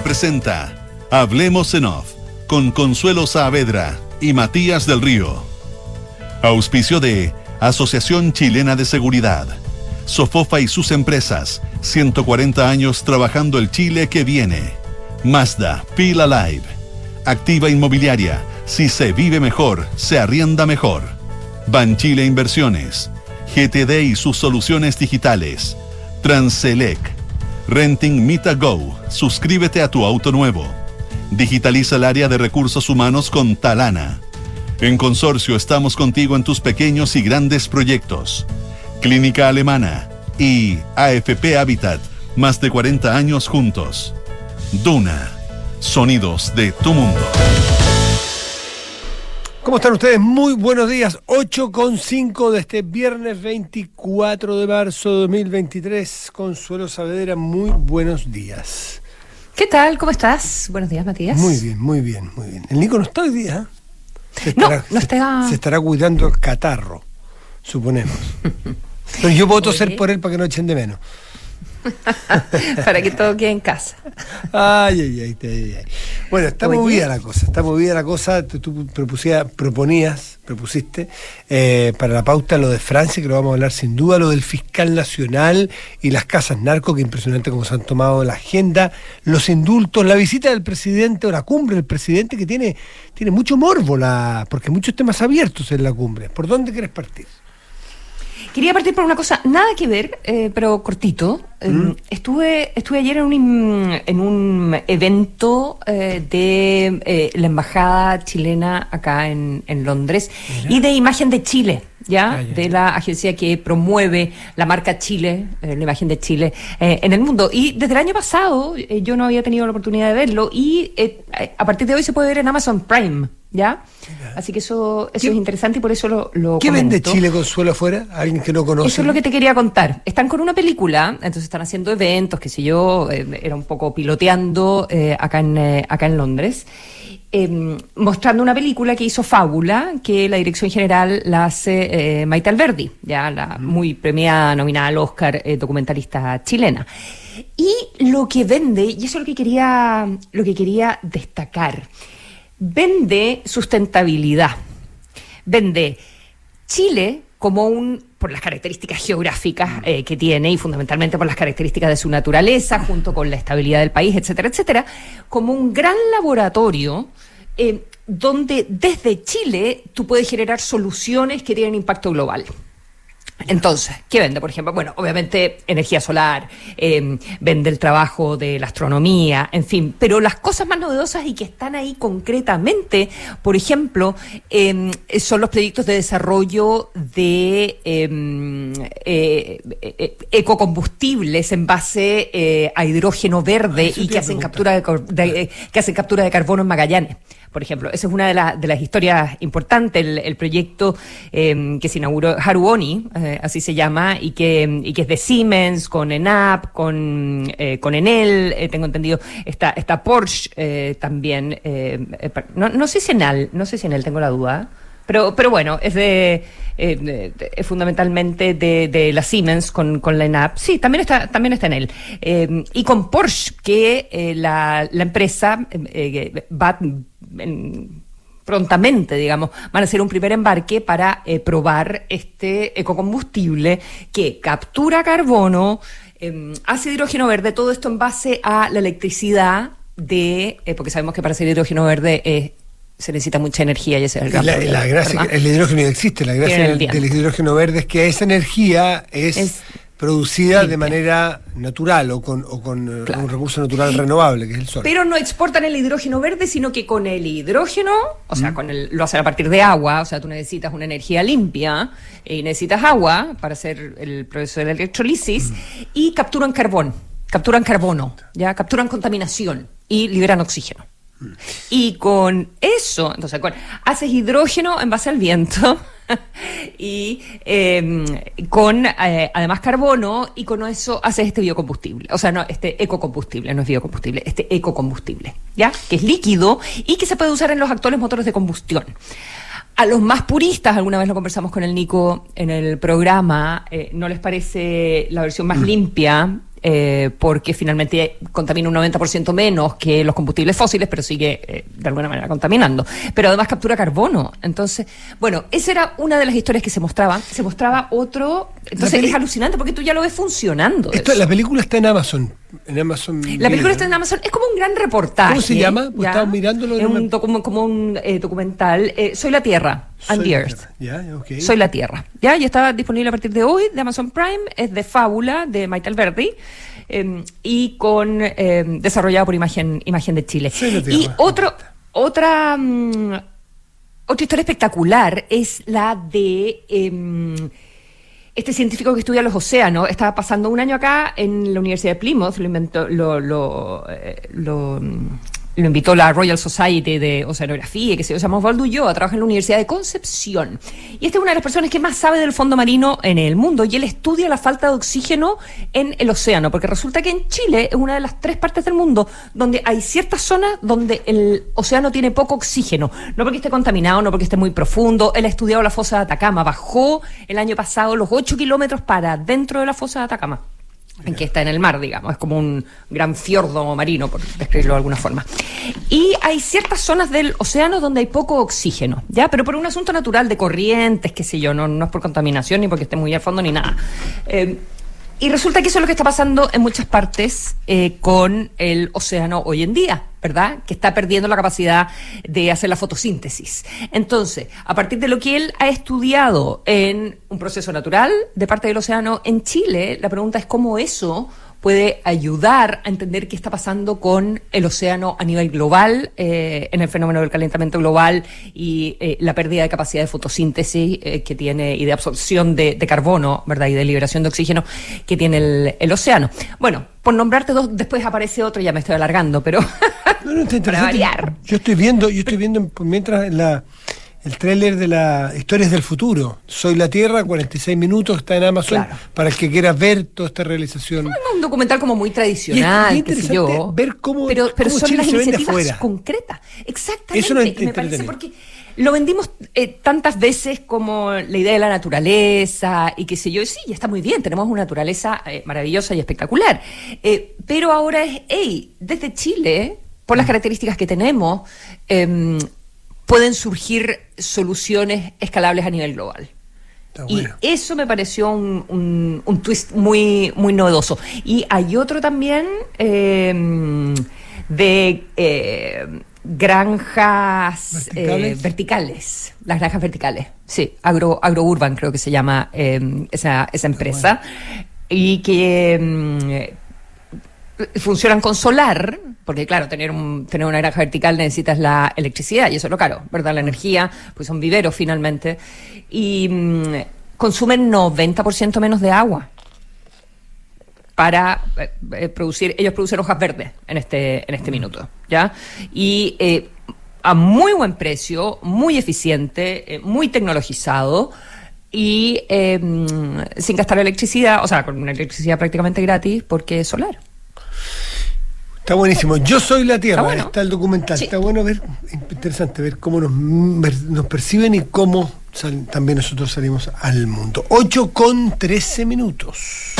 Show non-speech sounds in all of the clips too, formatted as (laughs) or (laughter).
Presenta Hablemos en Off con Consuelo Saavedra y Matías del Río. Auspicio de Asociación Chilena de Seguridad. Sofofa y sus empresas. 140 años trabajando el Chile que viene. Mazda, Pila Live. Activa Inmobiliaria. Si se vive mejor, se arrienda mejor. Banchile Inversiones. GTD y sus soluciones digitales. Transelec. Renting Mita Go. Suscríbete a tu auto nuevo. Digitaliza el área de recursos humanos con Talana. En Consorcio estamos contigo en tus pequeños y grandes proyectos. Clínica Alemana y AFP Habitat, más de 40 años juntos. Duna, sonidos de tu mundo. ¿Cómo están ustedes? Muy buenos días. 8.5 de este viernes 24 de marzo de 2023. Consuelo Saavedra, muy buenos días. ¿Qué tal? ¿Cómo estás? Buenos días, Matías. Muy bien, muy bien, muy bien. El Nico no está hoy día. Se No, estará, no está- Se, estará cuidando el catarro, suponemos. (laughs) Pero yo toser Oye. por él para que no echen de menos. (laughs) Para que todo quede en casa. Ay, ay, ay, ay, ay. Bueno, está Oye. movida la cosa, está movida la cosa. Tú, tú propusía- proponías, propusiste eh, para la pauta lo de Francia, que lo vamos a hablar sin duda, lo del fiscal nacional y las casas narco, que impresionante cómo se han tomado la agenda, los indultos, la visita del presidente o la cumbre del presidente, que tiene, tiene mucho morbo, la, porque muchos temas abiertos en la cumbre. ¿Por dónde quieres partir? Quería partir por una cosa nada que ver, eh, pero cortito. Eh, estuve, estuve ayer en un, en un evento eh, de eh, la embajada chilena acá en, en Londres y de imagen de Chile. ¿Ya? Ah, ya, de la agencia que promueve la marca Chile, eh, la imagen de Chile eh, en el mundo. Y desde el año pasado eh, yo no había tenido la oportunidad de verlo y eh, a partir de hoy se puede ver en Amazon Prime, ¿ya? Así que eso, eso ¿Qué- es interesante y por eso lo, lo ¿Qué vende. Chile Consuelo afuera? ¿Alguien que no conoce? Eso es lo que te quería contar. Están con una película, entonces están haciendo eventos, qué sé yo, eh, era un poco piloteando eh, acá, en, eh, acá en Londres, eh, mostrando una película que hizo Fábula, que la dirección general la hace eh, Maite Alberdi, ya la muy premiada, nominada al Oscar, eh, documentalista chilena. Y lo que vende, y eso es lo que quería, lo que quería destacar, vende sustentabilidad vende Chile como un, por las características geográficas eh, que tiene y fundamentalmente por las características de su naturaleza, junto con la estabilidad del país, etcétera, etcétera, como un gran laboratorio eh, donde desde Chile tú puedes generar soluciones que tienen impacto global. Entonces, ¿qué vende, por ejemplo? Bueno, obviamente energía solar, eh, vende el trabajo de la astronomía, en fin, pero las cosas más novedosas y que están ahí concretamente, por ejemplo, eh, son los proyectos de desarrollo de eh, eh, eh, ecocombustibles en base a hidrógeno verde te y que hacen, captura de, que hacen captura de carbono en Magallanes. Por ejemplo, esa es una de, las de las historias importantes, el, el proyecto eh, que se inauguró, Haruoni, eh, así se llama, y que, y que es de Siemens, con ENAP, con, eh, con Enel, eh, tengo entendido, está, está Porsche eh, también, eh, eh, no, no sé si Enel, no sé si Enel, tengo la duda, pero, pero bueno, es de, eh, es fundamentalmente de, de la Siemens con, la ENAP. Sí, también está, también está en él. Eh, y con Porsche, que eh, la, empresa eh, va en- prontamente, digamos, van a hacer un primer embarque para eh, probar este ecocombustible que captura carbono, eh, hace hidrógeno verde, todo esto en base a la electricidad de, eh, porque sabemos que para hacer hidrógeno verde eh, se necesita mucha energía y ese es el gran la, problema, la gracia, el hidrógeno existe, la gracia del, hidrógeno verde es que esa energía es, Es producida de manera natural o con, o con eh, Claro. un recurso natural renovable, que es el sol. Pero no exportan el hidrógeno verde, sino que con el hidrógeno, o Mm. sea, con el, lo hacen a partir de agua, o sea, tú necesitas una energía limpia y necesitas agua para hacer el proceso de la electrolisis Mm. y capturan carbón, capturan carbono, ya capturan contaminación y liberan oxígeno. Mm. Y con eso, entonces, con, haces hidrógeno en base al viento (laughs) y eh, con eh, además carbono y con eso haces este biocombustible, o sea, no, este ecocombustible, no es biocombustible, este ecocombustible, ¿ya? Que es líquido y que se puede usar en los actuales motores de combustión. A los más puristas, alguna vez lo conversamos con el Nico en el programa, eh, no les parece la versión más limpia eh, porque finalmente contamina un 90% menos que los combustibles fósiles, pero sigue eh, de alguna manera contaminando. Pero además captura carbono. Entonces, bueno, esa era una de las historias que se mostraba. Se mostraba otro. Entonces es alucinante porque tú ya lo ves funcionando. Esto, la película está en Amazon. En Amazon la película está en Amazon. Es como un gran reportaje. ¿Cómo se llama? Pues estaba mirándolo. Es un como un eh, documental. Soy la Tierra. And the Earth. Soy la Tierra. Ya, y está disponible a partir de hoy de Amazon Prime. Es de Fábula de Michael Verdi. Em, y con em, desarrollado por Imagen, Imagen de Chile. y otro, otra, mm, otra historia espectacular es la de em, este científico que estudia los océanos. Estaba pasando un año acá en la Universidad de Plymouth, lo inventó, lo, lo, eh, lo mm, lo invitó la Royal Society de Oceanografía, que se llama Osvaldo a trabajar en la Universidad de Concepción. Y esta es una de las personas que más sabe del fondo marino en el mundo y él estudia la falta de oxígeno en el océano, porque resulta que en Chile es una de las tres partes del mundo donde hay ciertas zonas donde el océano tiene poco oxígeno, no porque esté contaminado, no porque esté muy profundo. Él ha estudiado la fosa de Atacama, bajó el año pasado los 8 kilómetros para dentro de la fosa de Atacama en que está en el mar, digamos, es como un gran fiordo marino, por describirlo de alguna forma. Y hay ciertas zonas del océano donde hay poco oxígeno, ¿ya? Pero por un asunto natural de corrientes, qué sé yo, no, no es por contaminación ni porque esté muy al fondo ni nada. Eh, y resulta que eso es lo que está pasando en muchas partes eh, con el océano hoy en día, ¿verdad? Que está perdiendo la capacidad de hacer la fotosíntesis. Entonces, a partir de lo que él ha estudiado en un proceso natural de parte del océano en Chile, la pregunta es cómo eso puede ayudar a entender qué está pasando con el océano a nivel global, eh, en el fenómeno del calentamiento global y eh, la pérdida de capacidad de fotosíntesis eh, que tiene y de absorción de, carbono, ¿verdad? Y de liberación de oxígeno que tiene el, el, océano. Bueno, por nombrarte dos, después aparece otro, ya me estoy alargando, pero (laughs) para variar. Yo estoy viendo, yo estoy viendo mientras en la el tráiler de la Historias del Futuro. Soy la Tierra, 46 minutos, está en Amazon, para el que quiera ver toda esta realización. Es un documental como muy tradicional, interesante yo, ver cómo, pero, pero son las iniciativas concretas. Exactamente. Eso no me parece porque lo vendimos eh, tantas veces como la idea de la naturaleza y qué sé yo. Sí, está muy bien, tenemos una naturaleza eh, maravillosa y espectacular. Eh, pero ahora es, hey, desde Chile, por las mm. características que tenemos, em, pueden surgir soluciones escalables a nivel global. Y eso me pareció un, un, twist muy, muy novedoso. Y hay otro también em, de eh, granjas eh, ¿Verticales? las granjas verticales, sí, agro, agrourban creo que se llama esa, esa empresa, y que em, funcionan con solar, porque claro, tener, un, tener una granja vertical necesitas la electricidad y eso es lo caro, ¿verdad? La energía, pues son viveros finalmente, y mm, consumen 90% menos de agua para eh, eh, producir, ellos producen hojas verdes en este, en este minuto, ¿ya? Y eh, a muy buen precio, muy eficiente, muy tecnologizado y mm, sin gastar electricidad, o sea, con una electricidad prácticamente gratis porque es solar. Está buenísimo. Yo soy la Tierra, está, el documental. Está bueno ver, interesante ver cómo nos, nos perciben y cómo también nosotros salimos al mundo. 8 con 13 minutos.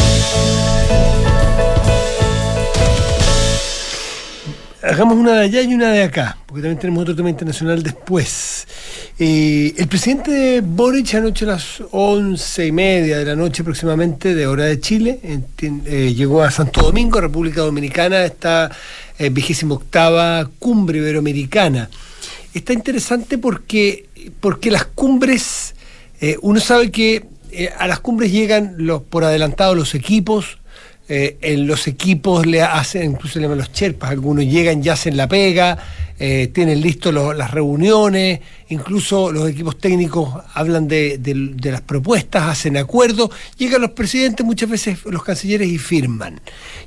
Hagamos una de allá y una de acá, porque también tenemos otro tema internacional después. Eh, el presidente Boric anoche a las once y media de la noche aproximadamente de hora de Chile eh, llegó a Santo Domingo, República Dominicana, esta eh, vigésima octava cumbre iberoamericana. Está interesante porque, porque las cumbres, uno sabe que a las cumbres llegan los, por adelantado los equipos, eh, en los equipos le hacen, incluso le llaman los cherpas, algunos llegan y hacen la pega, eh, tienen listos las reuniones, incluso los equipos técnicos hablan de, las propuestas, hacen acuerdos, llegan los presidentes, muchas veces los cancilleres y firman.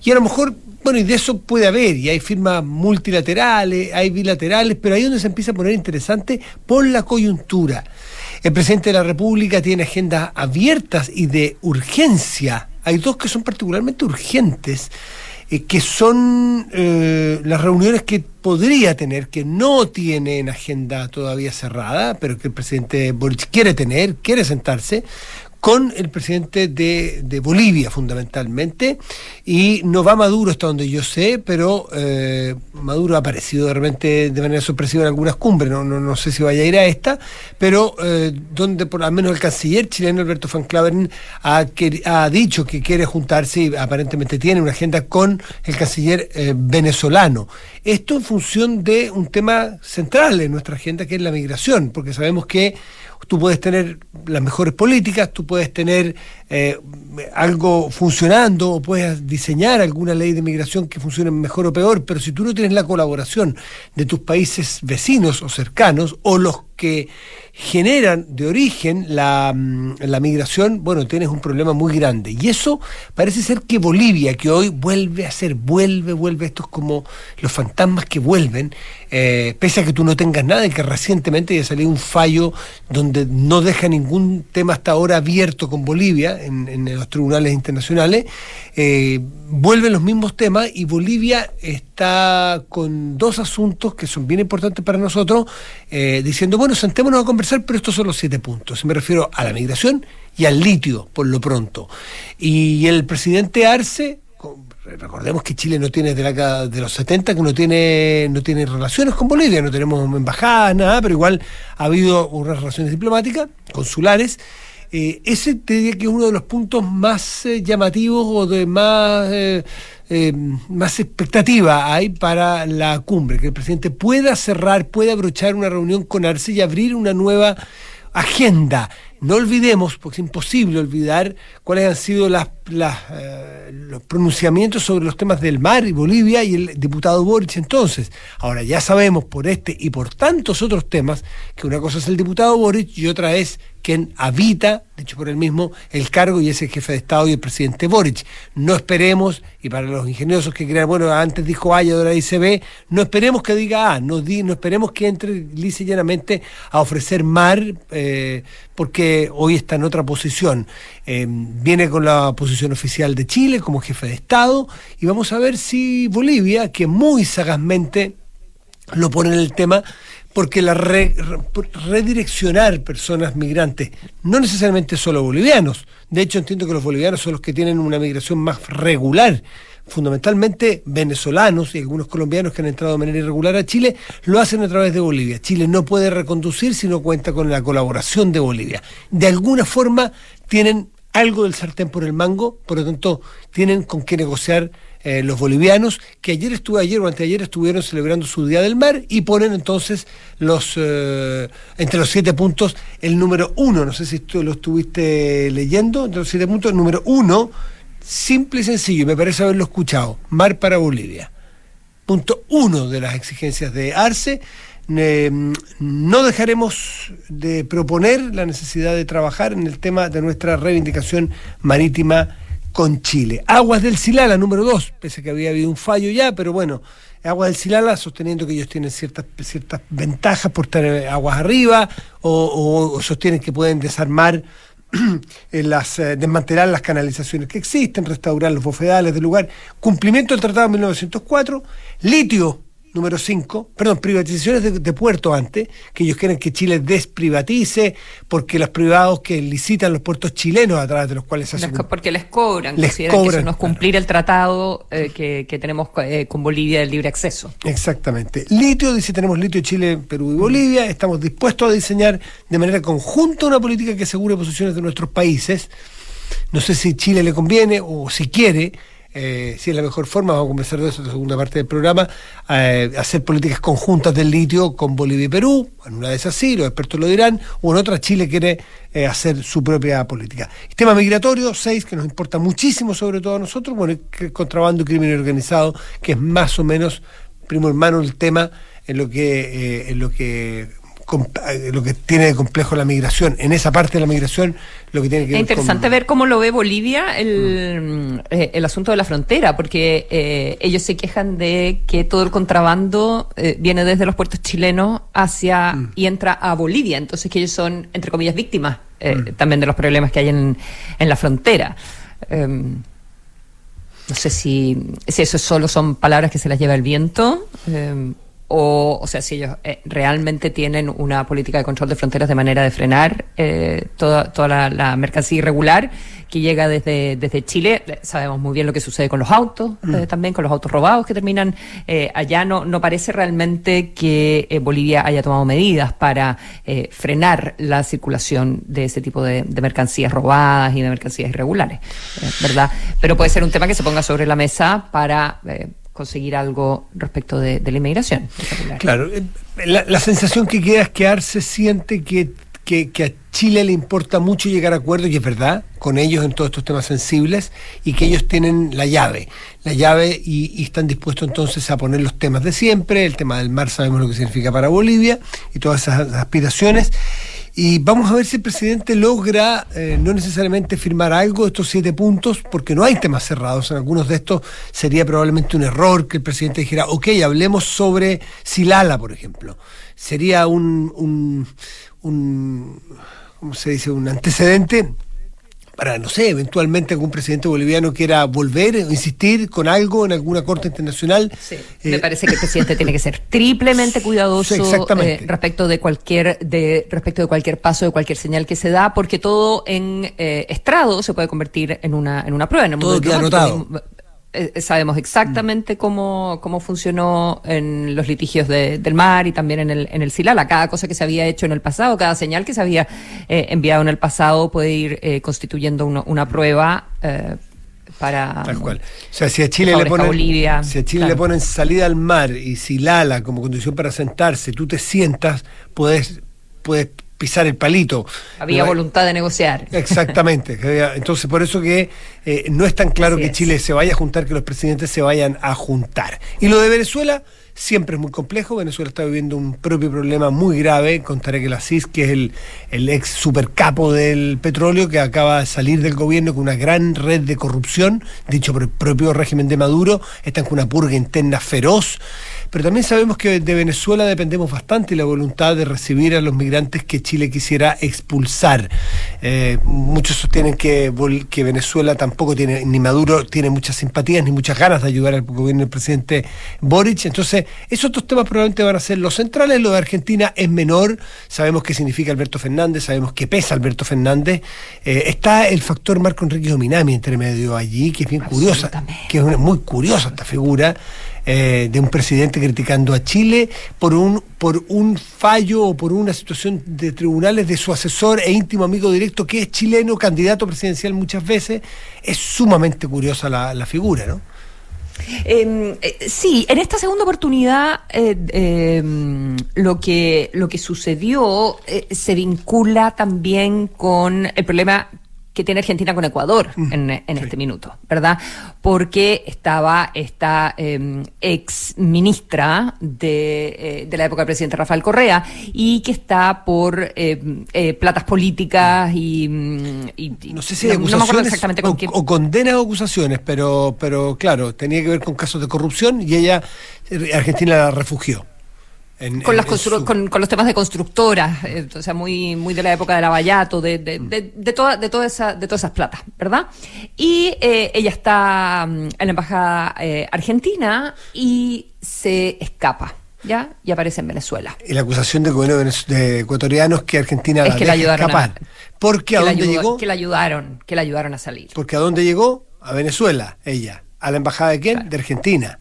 Y a lo mejor, bueno, y de eso puede haber, y hay firmas multilaterales, hay bilaterales, pero ahí donde se empieza a poner interesante por la coyuntura. El presidente de la República tiene agendas abiertas y de urgencia hay dos que son particularmente urgentes, eh, que son eh, las reuniones que podría tener, que no tiene en agenda todavía cerrada, pero que el presidente Boric quiere tener, quiere sentarse, con el presidente de, de, Bolivia fundamentalmente y no va Maduro hasta donde yo sé, pero eh, Maduro ha aparecido de repente de manera sorpresiva en algunas cumbres, no, no, no sé si vaya a ir a esta, pero eh, donde por lo menos el canciller chileno Alberto Van Claveren ha, ha, dicho que quiere juntarse y aparentemente tiene una agenda con el canciller eh, venezolano. Esto en función de un tema central en nuestra agenda que es la migración, porque sabemos que tú puedes tener las mejores políticas, tú puedes tener eh, algo funcionando o puedes diseñar alguna ley de migración que funcione mejor o peor, pero si tú no tienes la colaboración de tus países vecinos o cercanos o los que generan de origen la, mm, migración, bueno, tienes un problema muy grande. Y eso parece ser que Bolivia, que hoy vuelve a ser, vuelve, vuelve, estos como los fantasmas que vuelven, eh, pese a que tú no tengas nada y que recientemente ya salió un fallo donde no deja ningún tema hasta ahora abierto con Bolivia en, los tribunales internacionales, eh, vuelven los mismos temas y Bolivia está con dos asuntos que son bien importantes para nosotros, eh, diciendo, bueno, sentémonos a conversar, pero estos son los siete puntos. Me refiero a la migración y al litio, por lo pronto. Y el presidente Arce, recordemos que Chile no tiene desde la de los 70 que no tiene no tiene relaciones con Bolivia, no tenemos embajadas, nada, pero igual ha habido unas relaciones diplomáticas, consulares, eh, ese te diría que es uno de los puntos más eh, llamativos o de más, eh, más expectativa hay para la cumbre, que el presidente pueda cerrar, pueda abrochar una reunión con Arce y abrir una nueva agenda. No olvidemos, porque es imposible olvidar cuáles han sido las, los pronunciamientos sobre los temas del mar y Bolivia y el diputado Boric entonces. Ahora ya sabemos por este y por tantos otros temas que una cosa es el diputado Boric y otra es quien habita, dicho por él mismo, el cargo y es el jefe de Estado y el presidente Boric. No esperemos, y para los ingeniosos que crean, bueno, antes dijo A y ahora dice B, no esperemos que diga A, no, esperemos que entre lisa y llanamente a ofrecer mar, eh, porque hoy está en otra posición. Eh, viene con la posición oficial de Chile como jefe de Estado, y vamos a ver si Bolivia, que muy sagazmente lo pone en el tema, porque la redireccionar personas migrantes, no necesariamente solo bolivianos, de hecho entiendo que los bolivianos son los que tienen una migración más regular, fundamentalmente venezolanos y algunos colombianos que han entrado de manera irregular a Chile, lo hacen a través de Bolivia. Chile no puede reconducir si no cuenta con la colaboración de Bolivia. De alguna forma tienen algo del sartén por el mango, por lo tanto tienen con qué negociar eh, los bolivianos, que ayer estuve, ayer o anteayer estuvieron celebrando su Día del Mar y ponen entonces los eh, entre los siete puntos el número uno, no sé si tú lo estuviste leyendo, entre los siete puntos, el número uno, simple y sencillo, me parece haberlo escuchado, Mar para Bolivia. Punto uno de las exigencias de Arce, no dejaremos de proponer la necesidad de trabajar en el tema de nuestra reivindicación marítima con Chile. Aguas del Silala, número dos, pese a que había habido un fallo ya, pero bueno, Aguas del Silala sosteniendo que ellos tienen ciertas, ciertas ventajas por tener aguas arriba o, sostienen que pueden desarmar (clears throat) las, eh, desmantelar las canalizaciones que existen, restaurar los bofedales del lugar, cumplimiento del Tratado de 1904, litio número 5, perdón, privatizaciones de, puertos antes, que ellos quieren que Chile desprivatice, porque los privados que licitan los puertos chilenos a través de los cuales se hace... Porque les cobran, les cobran, que eso no es cumplir el tratado eh, que, que, tenemos eh, con Bolivia del libre acceso. Exactamente. Litio, dice, tenemos litio Chile, Perú y Bolivia, estamos dispuestos a diseñar de manera conjunta una política que asegure posiciones de nuestros países. No sé si Chile le conviene o si quiere, eh, si es la mejor forma, vamos a conversar de eso en la segunda parte del programa, eh, hacer políticas conjuntas del litio con Bolivia y Perú, en una de esas sí, los expertos lo dirán, o en otra Chile quiere eh, hacer su propia política. El tema migratorio, seis, que nos importa muchísimo sobre todo a nosotros, bueno, el contrabando y crimen organizado, que es más o menos primo hermano el tema en lo que, en lo que eh, lo que tiene de complejo la migración, en esa parte de la migración, lo que tiene que ver Es interesante ver cómo lo ve Bolivia el, mm, eh, el asunto de la frontera, porque eh, ellos se quejan de que todo el contrabando viene desde los puertos chilenos hacia mm. y entra a Bolivia, entonces que ellos son, entre comillas, víctimas mm. también de los problemas que hay en, en la frontera. Em, no sé si, si eso solo son palabras que se las lleva el viento. O, o sea, si ellos eh, realmente tienen una política de control de fronteras de manera de frenar eh, toda, toda la, la, mercancía irregular que llega desde, desde Chile. Sabemos muy bien lo que sucede con los autos, mm. eh, también con los autos robados que terminan eh, allá. No, no parece realmente que eh, Bolivia haya tomado medidas para frenar la circulación de ese tipo de, de mercancías robadas y de mercancías irregulares, ¿verdad? Pero puede ser un tema que se ponga sobre la mesa para conseguir algo respecto de, la inmigración. Claro, eh, la, sensación que queda es que Arce siente que, que, a Chile le importa mucho llegar a acuerdos, y es verdad, con ellos en todos estos temas sensibles, y que ellos tienen la llave, la llave y están dispuestos entonces a poner los temas de siempre, el tema del mar sabemos lo que significa para Bolivia, y todas esas aspiraciones. Y vamos a ver si el presidente logra eh, no necesariamente firmar algo de estos siete puntos, porque no hay temas cerrados. En algunos de estos sería probablemente un error que el presidente dijera, ok, hablemos sobre Silala, por ejemplo. Sería un, un, un ¿cómo se dice? Un antecedente para, no sé, eventualmente algún presidente boliviano quiera volver, insistir con algo en alguna corte internacional. Sí, eh, me parece que el presidente (laughs) tiene que ser triplemente cuidadoso eh, respecto de cualquier de respecto de cualquier paso, de cualquier señal que se da, porque todo en eh, estrado se puede convertir en una en una prueba. En el todo queda anotado. Eh, sabemos exactamente cómo, cómo funcionó en los litigios de, del mar y también en el, en el Silala. Cada cosa que se había hecho en el pasado, cada señal que se había eh, enviado en el pasado puede ir eh, constituyendo uno, una prueba eh, para. Tal cual. O sea, si a Chile, le ponen, Bolivia, si a Chile le ponen salida al mar y Silala como condición para sentarse, tú te sientas, puedes, puedes pisar el palito. Había no, voluntad de negociar. Exactamente. (laughs) Entonces, por eso que eh, no es tan claro Así que es. Chile se vaya a juntar, que los presidentes se vayan a juntar. Y lo de Venezuela siempre es muy complejo. Venezuela está viviendo un propio problema muy grave con Tarek El Aziz, que es el, el ex supercapo del petróleo, que acaba de salir del gobierno con una gran red de corrupción, dicho por el propio régimen de Maduro. Están con una purga interna feroz pero también sabemos que de Venezuela dependemos bastante y la voluntad de recibir a los migrantes que Chile quisiera expulsar. Eh, muchos sostienen que, que, Venezuela tampoco tiene, ni Maduro tiene muchas simpatías ni muchas ganas de ayudar al gobierno del presidente Boric. Entonces, esos dos temas probablemente van a ser los centrales. Lo de Argentina es menor. Sabemos qué significa Alberto Fernández, sabemos qué pesa Alberto Fernández. Eh, está el factor Marco Enrique Dominami entre medio allí, que es bien curiosa, que es una, muy curiosa esta figura eh, de un presidente criticando a Chile por un, por un fallo o por una situación de tribunales de su asesor e íntimo amigo directo, que es chileno, candidato presidencial muchas veces. Es sumamente curiosa la, la figura, ¿no? Eh, eh, sí, en esta segunda oportunidad eh, eh, lo que lo que sucedió eh, se vincula también con el problema que tiene Argentina con Ecuador mm, en, en sí. este minuto, ¿verdad? Porque estaba esta eh, ex ministra de, eh, de, la época del presidente Rafael Correa y que está por eh, eh platas políticas y, y, No sé si no, no me acuerdo exactamente con o, qué. O condenas o acusaciones, pero, pero claro, tenía que ver con casos de corrupción y ella, Argentina la refugió. En, con, en, las su... con, con, los temas de constructoras, eh, o sea, muy, muy de la época del Lavallato, de, de, mm. de, de, toda, de, toda esa, de todas esas platas, ¿verdad? Y eh, ella está en la embajada eh, argentina y se escapa. ¿Ya? Y aparece en Venezuela. Y la acusación del gobierno de ecuatoriano es que Argentina es la que la ayudaron escapar. A, porque a dónde ayudó, llegó? Que la ayudaron, que la ayudaron a salir. Porque a dónde llegó? A Venezuela, ella. ¿A la embajada de quién? Claro. De Argentina.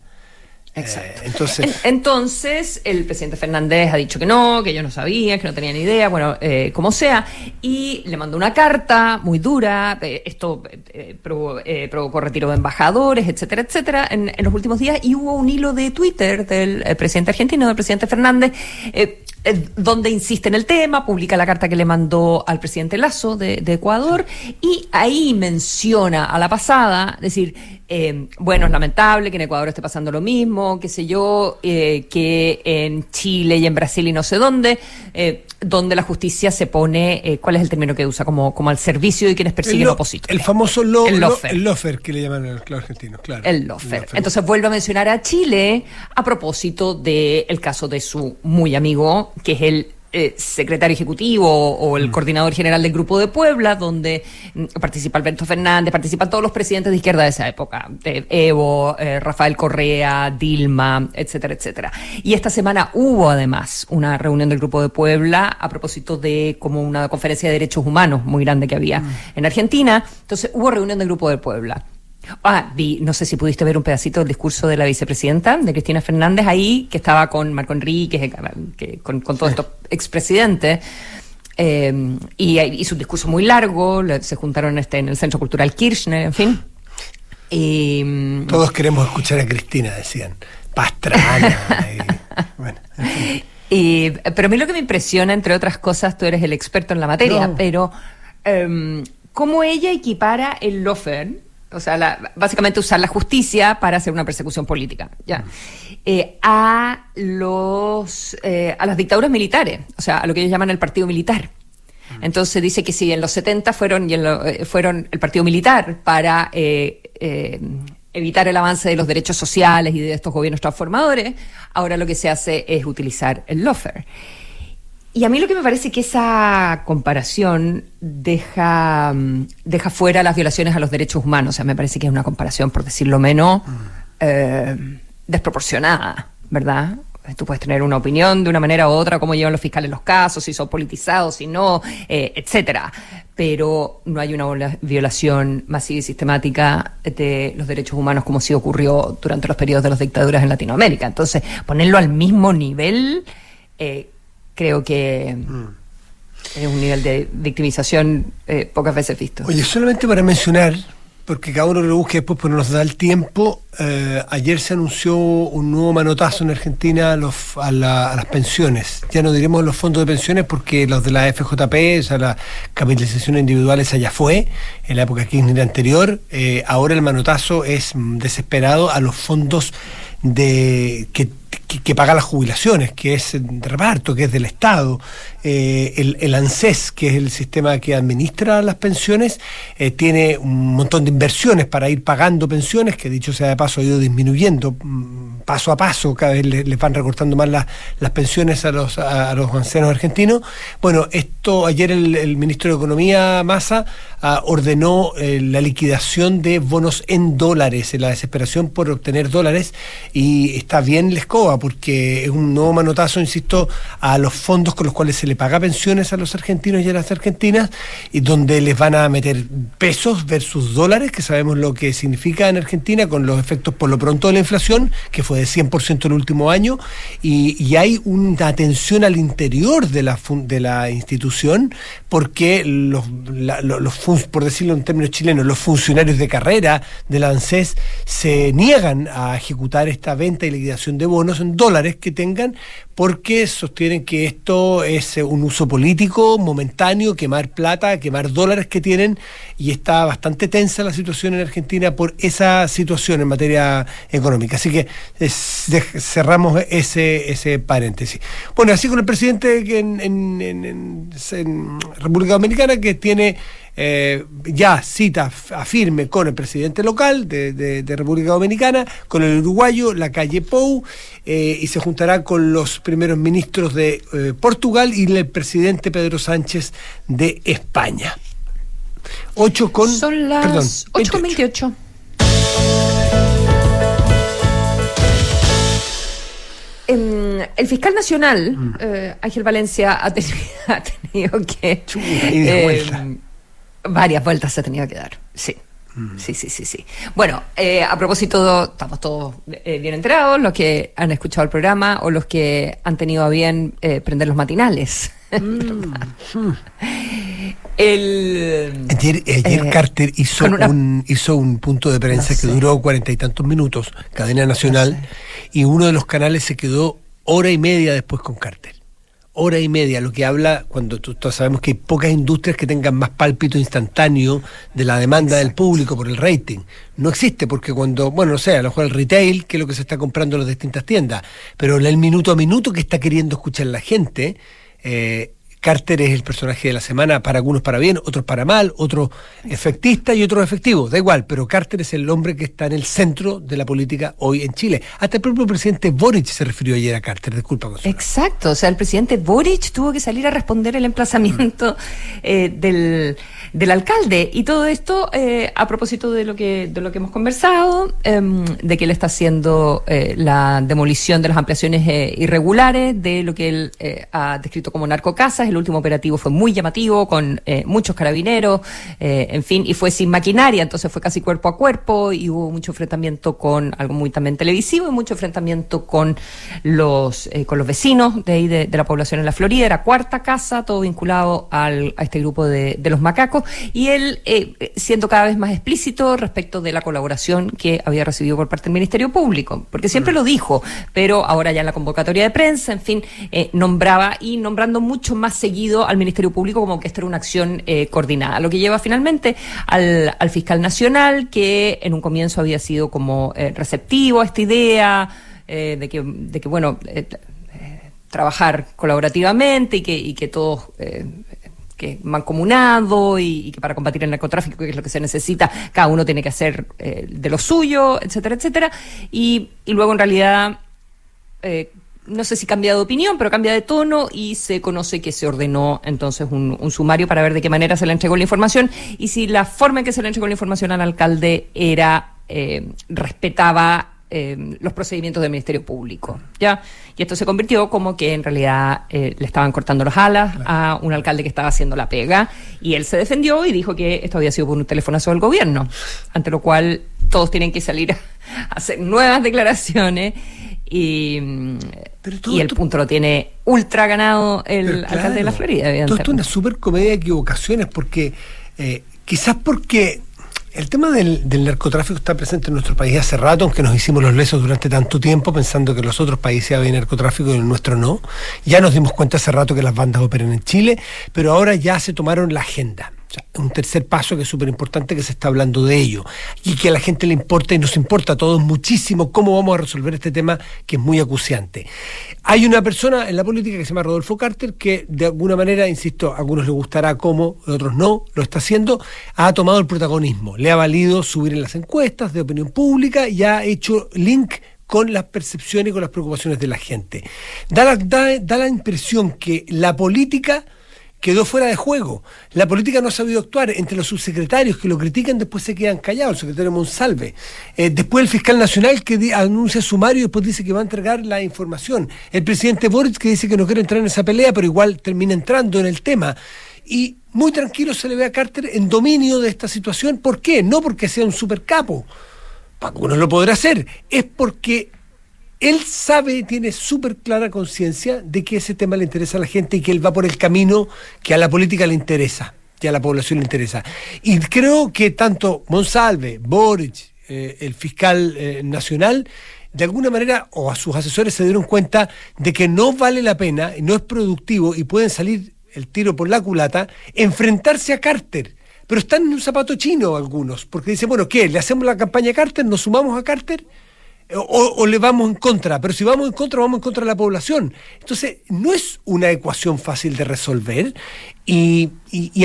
Exacto. Eh, entonces... entonces, el presidente Fernández ha dicho que no, que yo no sabía, que no tenía ni idea, bueno, eh, como sea, y le mandó una carta muy dura, eh, esto eh, provocó retiro de embajadores, etcétera, etcétera, en, en, los últimos días, y hubo un hilo de Twitter del presidente argentino, del presidente Fernández, donde insiste en el tema, publica la carta que le mandó al presidente Lazo de, de Ecuador, y ahí menciona a la pasada, es decir, eh, bueno, es lamentable que en Ecuador esté pasando lo mismo, qué sé yo, eh, que en Chile y en Brasil y no sé dónde, eh, donde la justicia se pone, eh, ¿cuál es el término que usa? Como, como al servicio de quienes persiguen opositores. El famoso lo, el lofer. Lo, el lofer que le llaman a los argentinos, claro. El lofer. el lofer. Entonces vuelve a mencionar a Chile a propósito del el caso de su muy amigo, que es el eh, secretario ejecutivo o, el mm. coordinador general del Grupo de Puebla, donde mm, participa Alberto Fernández, participan todos los presidentes de izquierda de esa época, Evo, eh, Rafael Correa, Dilma, etcétera, etcétera. Y esta semana hubo además una reunión del Grupo de Puebla a propósito de como una conferencia de derechos humanos muy grande que había mm. en Argentina. Entonces hubo reunión del Grupo de Puebla. Ah, vi, no sé si pudiste ver un pedacito del discurso de la vicepresidenta, de Cristina Fernández, ahí, que estaba con Marco Enrique, que, con, todos estos expresidentes. Eh, y hizo un discurso muy largo, se juntaron este, en el Centro Cultural Kirchner, en fin. Y, Todos queremos escuchar a Cristina, decían. Pastrana. (laughs) y, pero a mí lo que me impresiona, entre otras cosas, tú eres el experto en la materia, pero um, cómo ella equipara el lofer o sea, básicamente usar la justicia para hacer una persecución política, ya, eh, a los eh, a las dictaduras militares, o sea, a lo que ellos llaman el partido militar. Mm. Entonces dice que si en los 70 fueron y eh, fueron el partido militar para evitar el avance de los derechos sociales y de estos gobiernos transformadores, ahora lo que se hace es utilizar el lofer. Y a mí lo que me parece que esa comparación deja, mm, deja fuera las violaciones a los derechos humanos. O sea, me parece que es una comparación, por decirlo menos, eh, desproporcionada, ¿verdad? Tú puedes tener una opinión de una manera u otra, cómo llevan los fiscales los casos, si son politizados, si no, eh, etcétera. Pero no hay una violación masiva y sistemática de los derechos humanos como sí ocurrió durante los periodos de las dictaduras en Latinoamérica. Entonces, ponerlo al mismo nivel eh, creo que mm. es un nivel de victimización eh, pocas veces visto. Oye, solamente para mencionar, porque cada uno lo busque después, pero nos da el tiempo, eh, ayer se anunció un nuevo manotazo en Argentina a, los, a, las pensiones. Ya no diremos los fondos de pensiones porque los de la FJP, o sea, la capitalización individual, esa ya fue en la época Kirchner anterior. Eh, ahora el manotazo es desesperado a los fondos de que que, paga las jubilaciones, que es de reparto, que es del Estado, eh, el, ANSES, que es el sistema que administra las pensiones, eh, tiene un montón de inversiones para ir pagando pensiones, que dicho sea de paso ha ido disminuyendo mm, paso a paso, cada vez les, van recortando más las pensiones a los, ancianos argentinos. Bueno, esto ayer el, ministro de Economía, Massa, ah, ordenó eh, la liquidación de bonos en dólares, en la desesperación por obtener dólares, y está bien la porque es un nuevo manotazo, insisto, a los fondos con los cuales se le paga pensiones a los argentinos y a las argentinas, y donde les van a meter pesos versus dólares, que sabemos lo que significa en Argentina, con los efectos por lo pronto de la inflación, que fue de 100% el último año, y, hay una atención al interior de la, de la institución, porque los, los, por decirlo en términos chilenos, los funcionarios de carrera de la ANSES se niegan a ejecutar esta venta y liquidación de bonos en dólares que tengan, porque sostienen que esto es un uso político momentáneo, quemar plata, quemar dólares que tienen, y está bastante tensa la situación en Argentina por esa situación en materia económica. Así que cerramos ese, ese paréntesis. Bueno, así con el presidente en, en, República Dominicana que tiene eh, ya cita afirme con el presidente local de, República Dominicana, con el uruguayo, la calle Pou, eh, y se juntará con los primeros ministros de eh, Portugal y el presidente Pedro Sánchez de España. 8 con. Son las 8 con 28. Em, el fiscal nacional, mm. eh, Ángel Valencia, ha, (laughs) tenido, que. Em, varias vueltas se ha tenido que dar, sí. Mm. Sí, sí, sí, sí. Bueno, eh, a propósito, estamos todos eh, bien enterados, los que han escuchado el programa o los que han tenido a bien prender los matinales. Mm. (laughs) el, ayer, Carter hizo, un, hizo un punto de prensa que duró cuarenta y tantos minutos, cadena nacional y uno de los canales se quedó hora y media después con Carter. Hora y media, lo que habla cuando todos sabemos que hay pocas industrias que tengan más pálpito instantáneo de la demanda del público por el rating. No existe porque cuando, bueno, no sé, a lo mejor el retail, que es lo que se está comprando en las distintas tiendas, pero el minuto a minuto que está queriendo escuchar la gente, eh, Carter es el personaje de la semana, para algunos para bien, otros para mal, otros efectista y otros efectivos, da igual, pero Carter es el hombre que está en el centro de la política hoy en Chile. Hasta el propio presidente Boric se refirió ayer a Carter, disculpa. Exacto, o sea, el presidente Boric tuvo que salir a responder el emplazamiento (laughs) eh, del del alcalde. Y todo esto eh, a propósito de lo que, de lo que hemos conversado, em, de que él está haciendo eh, la demolición de las ampliaciones eh, irregulares, de lo que él ha descrito como narcocasas. El último operativo fue muy llamativo, con muchos carabineros, en fin, y fue sin maquinaria, entonces fue casi cuerpo a cuerpo y hubo mucho enfrentamiento con algo muy también televisivo y mucho enfrentamiento con los, con los vecinos de ahí de, la población en la Florida. Era cuarta casa, todo vinculado al, a este grupo de, de los macacos y él eh, siendo cada vez más explícito respecto de la colaboración que había recibido por parte del Ministerio Público, porque siempre mm. lo dijo, pero ahora ya en la convocatoria de prensa, en fin, eh, nombraba y nombrando mucho más seguido al Ministerio Público como que esto era una acción eh, coordinada, lo que lleva finalmente al, al, fiscal nacional que en un comienzo había sido como receptivo a esta idea de que, de que bueno trabajar colaborativamente y que, y que todos que mancomunado y, y, que para combatir el narcotráfico, que es lo que se necesita, cada uno tiene que hacer eh, de lo suyo, etcétera, etcétera. Y, luego en realidad, eh, no sé si cambia de opinión, pero cambia de tono y se conoce que se ordenó entonces un, un, sumario para ver de qué manera se le entregó la información y si la forma en que se le entregó la información al alcalde era, eh, respetaba eh, los procedimientos del Ministerio Público. ¿ya? Y esto se convirtió como que en realidad eh, le estaban cortando las alas a un alcalde que estaba haciendo la pega y él se defendió y dijo que esto había sido por un telefonazo del gobierno, ante lo cual todos tienen que salir (laughs) a hacer nuevas declaraciones y, y el punto lo tiene ultra ganado el alcalde de la Florida. Todo esto es una super comedia de equivocaciones porque eh, quizás porque el tema del, narcotráfico está presente en nuestro país hace rato, aunque nos hicimos los lesos durante tanto tiempo pensando que los otros países había narcotráfico y en el nuestro no. Ya nos dimos cuenta hace rato que las bandas operan en Chile, pero ahora ya se tomaron la agenda un tercer paso que es súper importante que se está hablando de ello y que a la gente le importa y nos importa a todos muchísimo cómo vamos a resolver este tema que es muy acuciante. Hay una persona en la política que se llama Rodolfo Carter que de alguna manera, insisto, a algunos les gustará cómo, a otros no, lo está haciendo, ha tomado el protagonismo, le ha valido subir en las encuestas de opinión pública y ha hecho link con las percepciones y con las preocupaciones de la gente. Da da, da la impresión que la política quedó fuera de juego. La política no ha sabido actuar. Entre los subsecretarios que lo critican, después se quedan callados. El secretario Monsalve. Eh, después el fiscal nacional que anuncia sumario y después dice que va a entregar la información. El presidente Boric que dice que no quiere entrar en esa pelea, pero igual termina entrando en el tema. Y muy tranquilo se le ve a Carter en dominio de esta situación. ¿Por qué? No porque sea un supercapo. Uno lo podrá hacer. Es porque él sabe, tiene súper clara conciencia de que ese tema le interesa a la gente y que él va por el camino que a la política le interesa, que a la población le interesa. Y creo que tanto Monsalve, Boric, eh, el fiscal eh, nacional, de alguna manera, o a sus asesores se dieron cuenta de que no vale la pena, no es productivo y pueden salir el tiro por la culata, enfrentarse a Carter. Pero están en un zapato chino algunos, porque dicen, bueno, ¿qué? ¿Le hacemos la campaña a Carter? ¿Nos sumamos a Carter? O, le vamos en contra, pero si vamos en contra, vamos en contra de la población. Entonces, no es una ecuación fácil de resolver y,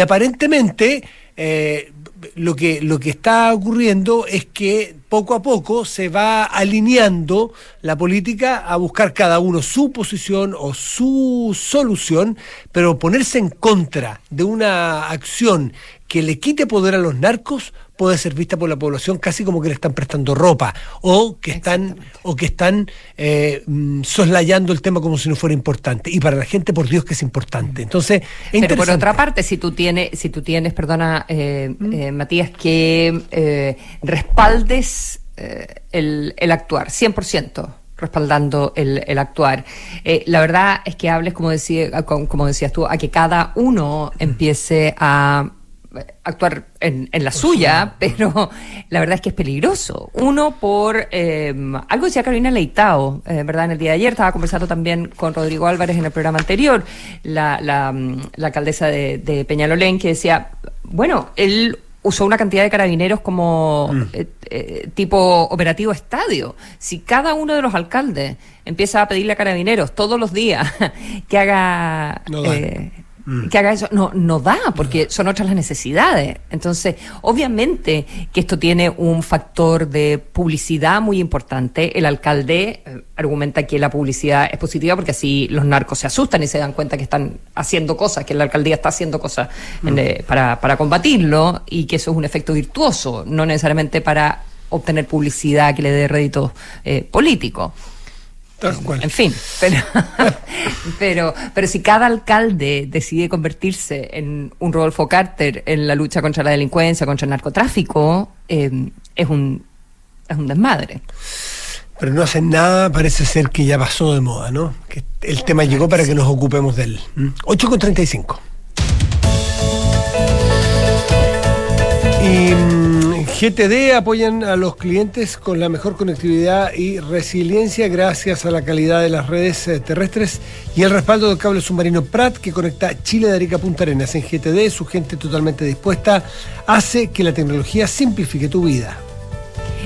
aparentemente eh, lo, que, lo que está ocurriendo es que poco a poco se va alineando la política a buscar cada uno su posición o su solución, pero ponerse en contra de una acción que le quite poder a los narcos puede ser vista por la población casi como que le están prestando ropa o que están o que están eh, mm, soslayando el tema como si no fuera importante. Y para la gente por Dios que es importante. Entonces pero por otra parte si tú tienes si tú tienes perdona eh, mm. eh, Matías que respaldes el, el actuar 100% respaldando el, el actuar. la verdad es que hables, como, decía, como decías tú, a que cada uno empiece a actuar en, en la suya, pero la verdad es que es peligroso. Uno por eh, algo decía Carolina Leitao, eh, ¿verdad? En el día de ayer estaba conversando también con Rodrigo Álvarez en el programa anterior, la, la, la alcaldesa de, de, Peñalolén, que decía, bueno, él usó una cantidad de carabineros como mm. eh, eh, tipo operativo estadio. Si cada uno de los alcaldes empieza a pedirle a carabineros todos los días (laughs) que haga... No que haga eso. No, no da, porque son otras las necesidades. Entonces, obviamente que esto tiene un factor de publicidad muy importante. El alcalde eh, argumenta que la publicidad es positiva porque así los narcos se asustan y se dan cuenta que están haciendo cosas, que la alcaldía está haciendo cosas eh, para, para combatirlo y que eso es un efecto virtuoso, no necesariamente para obtener publicidad que le dé rédito eh, político. En fin, pero, (laughs) pero, pero si cada alcalde decide convertirse en un Rodolfo Carter en la lucha contra la delincuencia, contra el narcotráfico, eh, es, un, es un desmadre. Pero no hacen nada, parece ser que ya pasó de moda, ¿no? Que el tema llegó para que nos ocupemos de él. 8.35. ¿Mm? Y GTD apoyan a los clientes con la mejor conectividad y resiliencia gracias a la calidad de las redes eh, terrestres y el respaldo del cable submarino Prat que conecta Chile de Arica a Punta Arenas. En GTD, su gente totalmente dispuesta hace que la tecnología simplifique tu vida.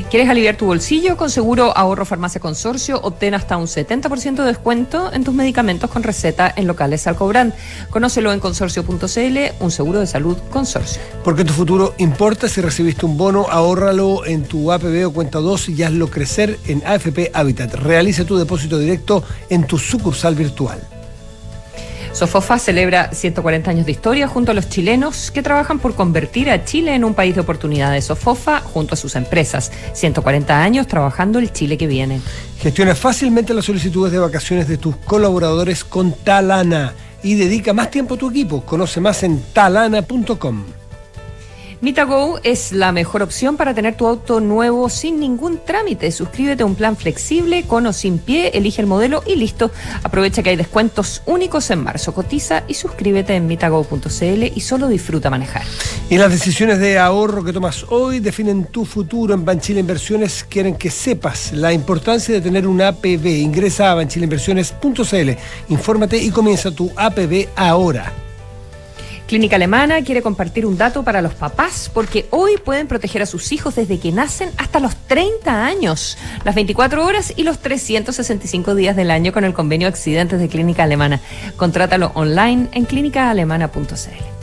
¿Quieres aliviar tu bolsillo? Con Seguro Ahorro Farmacia Consorcio obtén hasta un 70% de descuento en tus medicamentos con receta en locales Alcobrand. Conócelo en consorcio.cl, un seguro de salud consorcio. Porque tu futuro importa. Si recibiste un bono, ahórralo en tu APB o cuenta 2 y hazlo crecer en AFP Habitat. Realiza tu depósito directo en tu sucursal virtual. Sofofa celebra 140 años de historia junto a los chilenos que trabajan por convertir a Chile en un país de oportunidades. Sofofa junto a sus empresas. 140 años trabajando el Chile que viene. Gestiona fácilmente las solicitudes de vacaciones de tus colaboradores con Talana y dedica más tiempo a tu equipo. Conoce más en talana.com. MitaGo es la mejor opción para tener tu auto nuevo sin ningún trámite. Suscríbete a un plan flexible con o sin pie, elige el modelo y listo. Aprovecha que hay descuentos únicos en marzo. Cotiza y suscríbete en mitago.cl y solo disfruta manejar. Y las decisiones de ahorro que tomas hoy definen tu futuro. En Banchile Inversiones quieren que sepas la importancia de tener un APB. Ingresa a banchileinversiones.cl, infórmate y comienza tu APB ahora. Clínica Alemana quiere compartir un dato para los papás porque hoy pueden proteger a sus hijos desde que nacen hasta los 30 años, las 24 horas y los 365 días del año con el convenio Accidentes de Clínica Alemana. Contrátalo online en clínicaalemana.cl.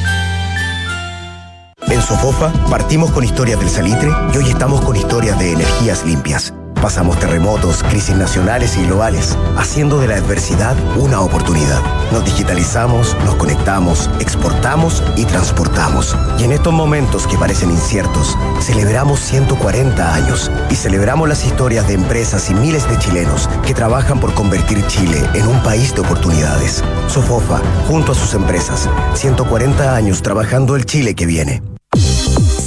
En Sofofa partimos con historias del salitre y hoy estamos con historias de energías limpias. Pasamos terremotos, crisis nacionales y globales, haciendo de la adversidad una oportunidad. Nos digitalizamos, nos conectamos, exportamos y transportamos. Y en estos momentos que parecen inciertos, celebramos 140 años y celebramos las historias de empresas y miles de chilenos que trabajan por convertir Chile en un país de oportunidades. Sofofa, junto a sus empresas, 140 años trabajando el Chile que viene.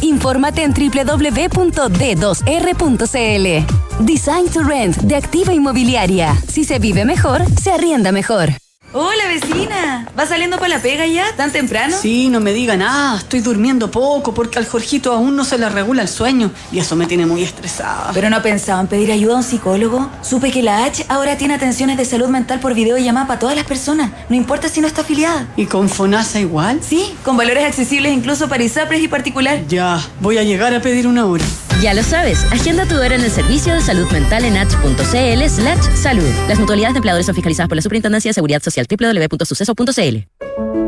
Infórmate en www.d2r.cl. Design to Rent de Activa Inmobiliaria. Si se vive mejor, se arrienda mejor. Hola vecina, ¿va saliendo para la pega ya? ¿Tan temprano? Sí, no me diga nada, estoy durmiendo poco porque al Jorgito aún no se le regula el sueño y eso me tiene muy estresada. ¿Pero no pensaba en pedir ayuda a un psicólogo? Supe que la H ahora tiene atenciones de salud mental por videollamada para todas las personas, no importa si no está afiliada. ¿Y con FONASA igual? Sí, con valores accesibles incluso para ISAPRES y particular. Ya, voy a llegar a pedir una hora. Ya lo sabes, agenda tu hora en el servicio de salud mental en h.cl slash salud. Las mutualidades de empleadores son fiscalizadas por la Superintendencia de Seguridad Social www.suceso.cl.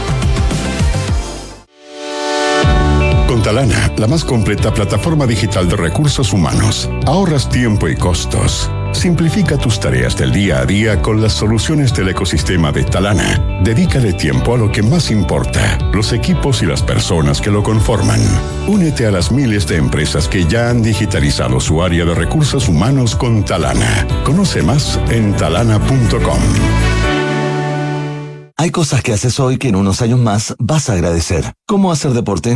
Talana, la más completa plataforma digital de recursos humanos, ahorras tiempo y costos. Simplifica tus tareas del día a día con las soluciones del ecosistema de Talana. Dedícale tiempo a lo que más importa, los equipos y las personas que lo conforman. Únete a las miles de empresas que ya han digitalizado su área de recursos humanos con Talana. Conoce más en talana.com. Hay cosas que haces hoy que en unos años más vas a agradecer. ¿Cómo hacer deporte?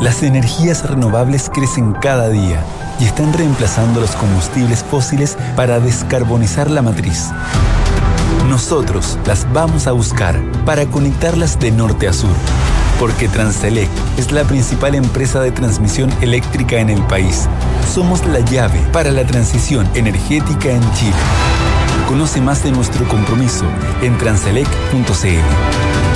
Las energías renovables crecen cada día y están reemplazando los combustibles fósiles para descarbonizar la matriz. Nosotros las vamos a buscar para conectarlas de norte a sur, porque Transelec es la principal empresa de transmisión eléctrica en el país. Somos la llave para la transición energética en Chile. Conoce más de nuestro compromiso en transelec.cl.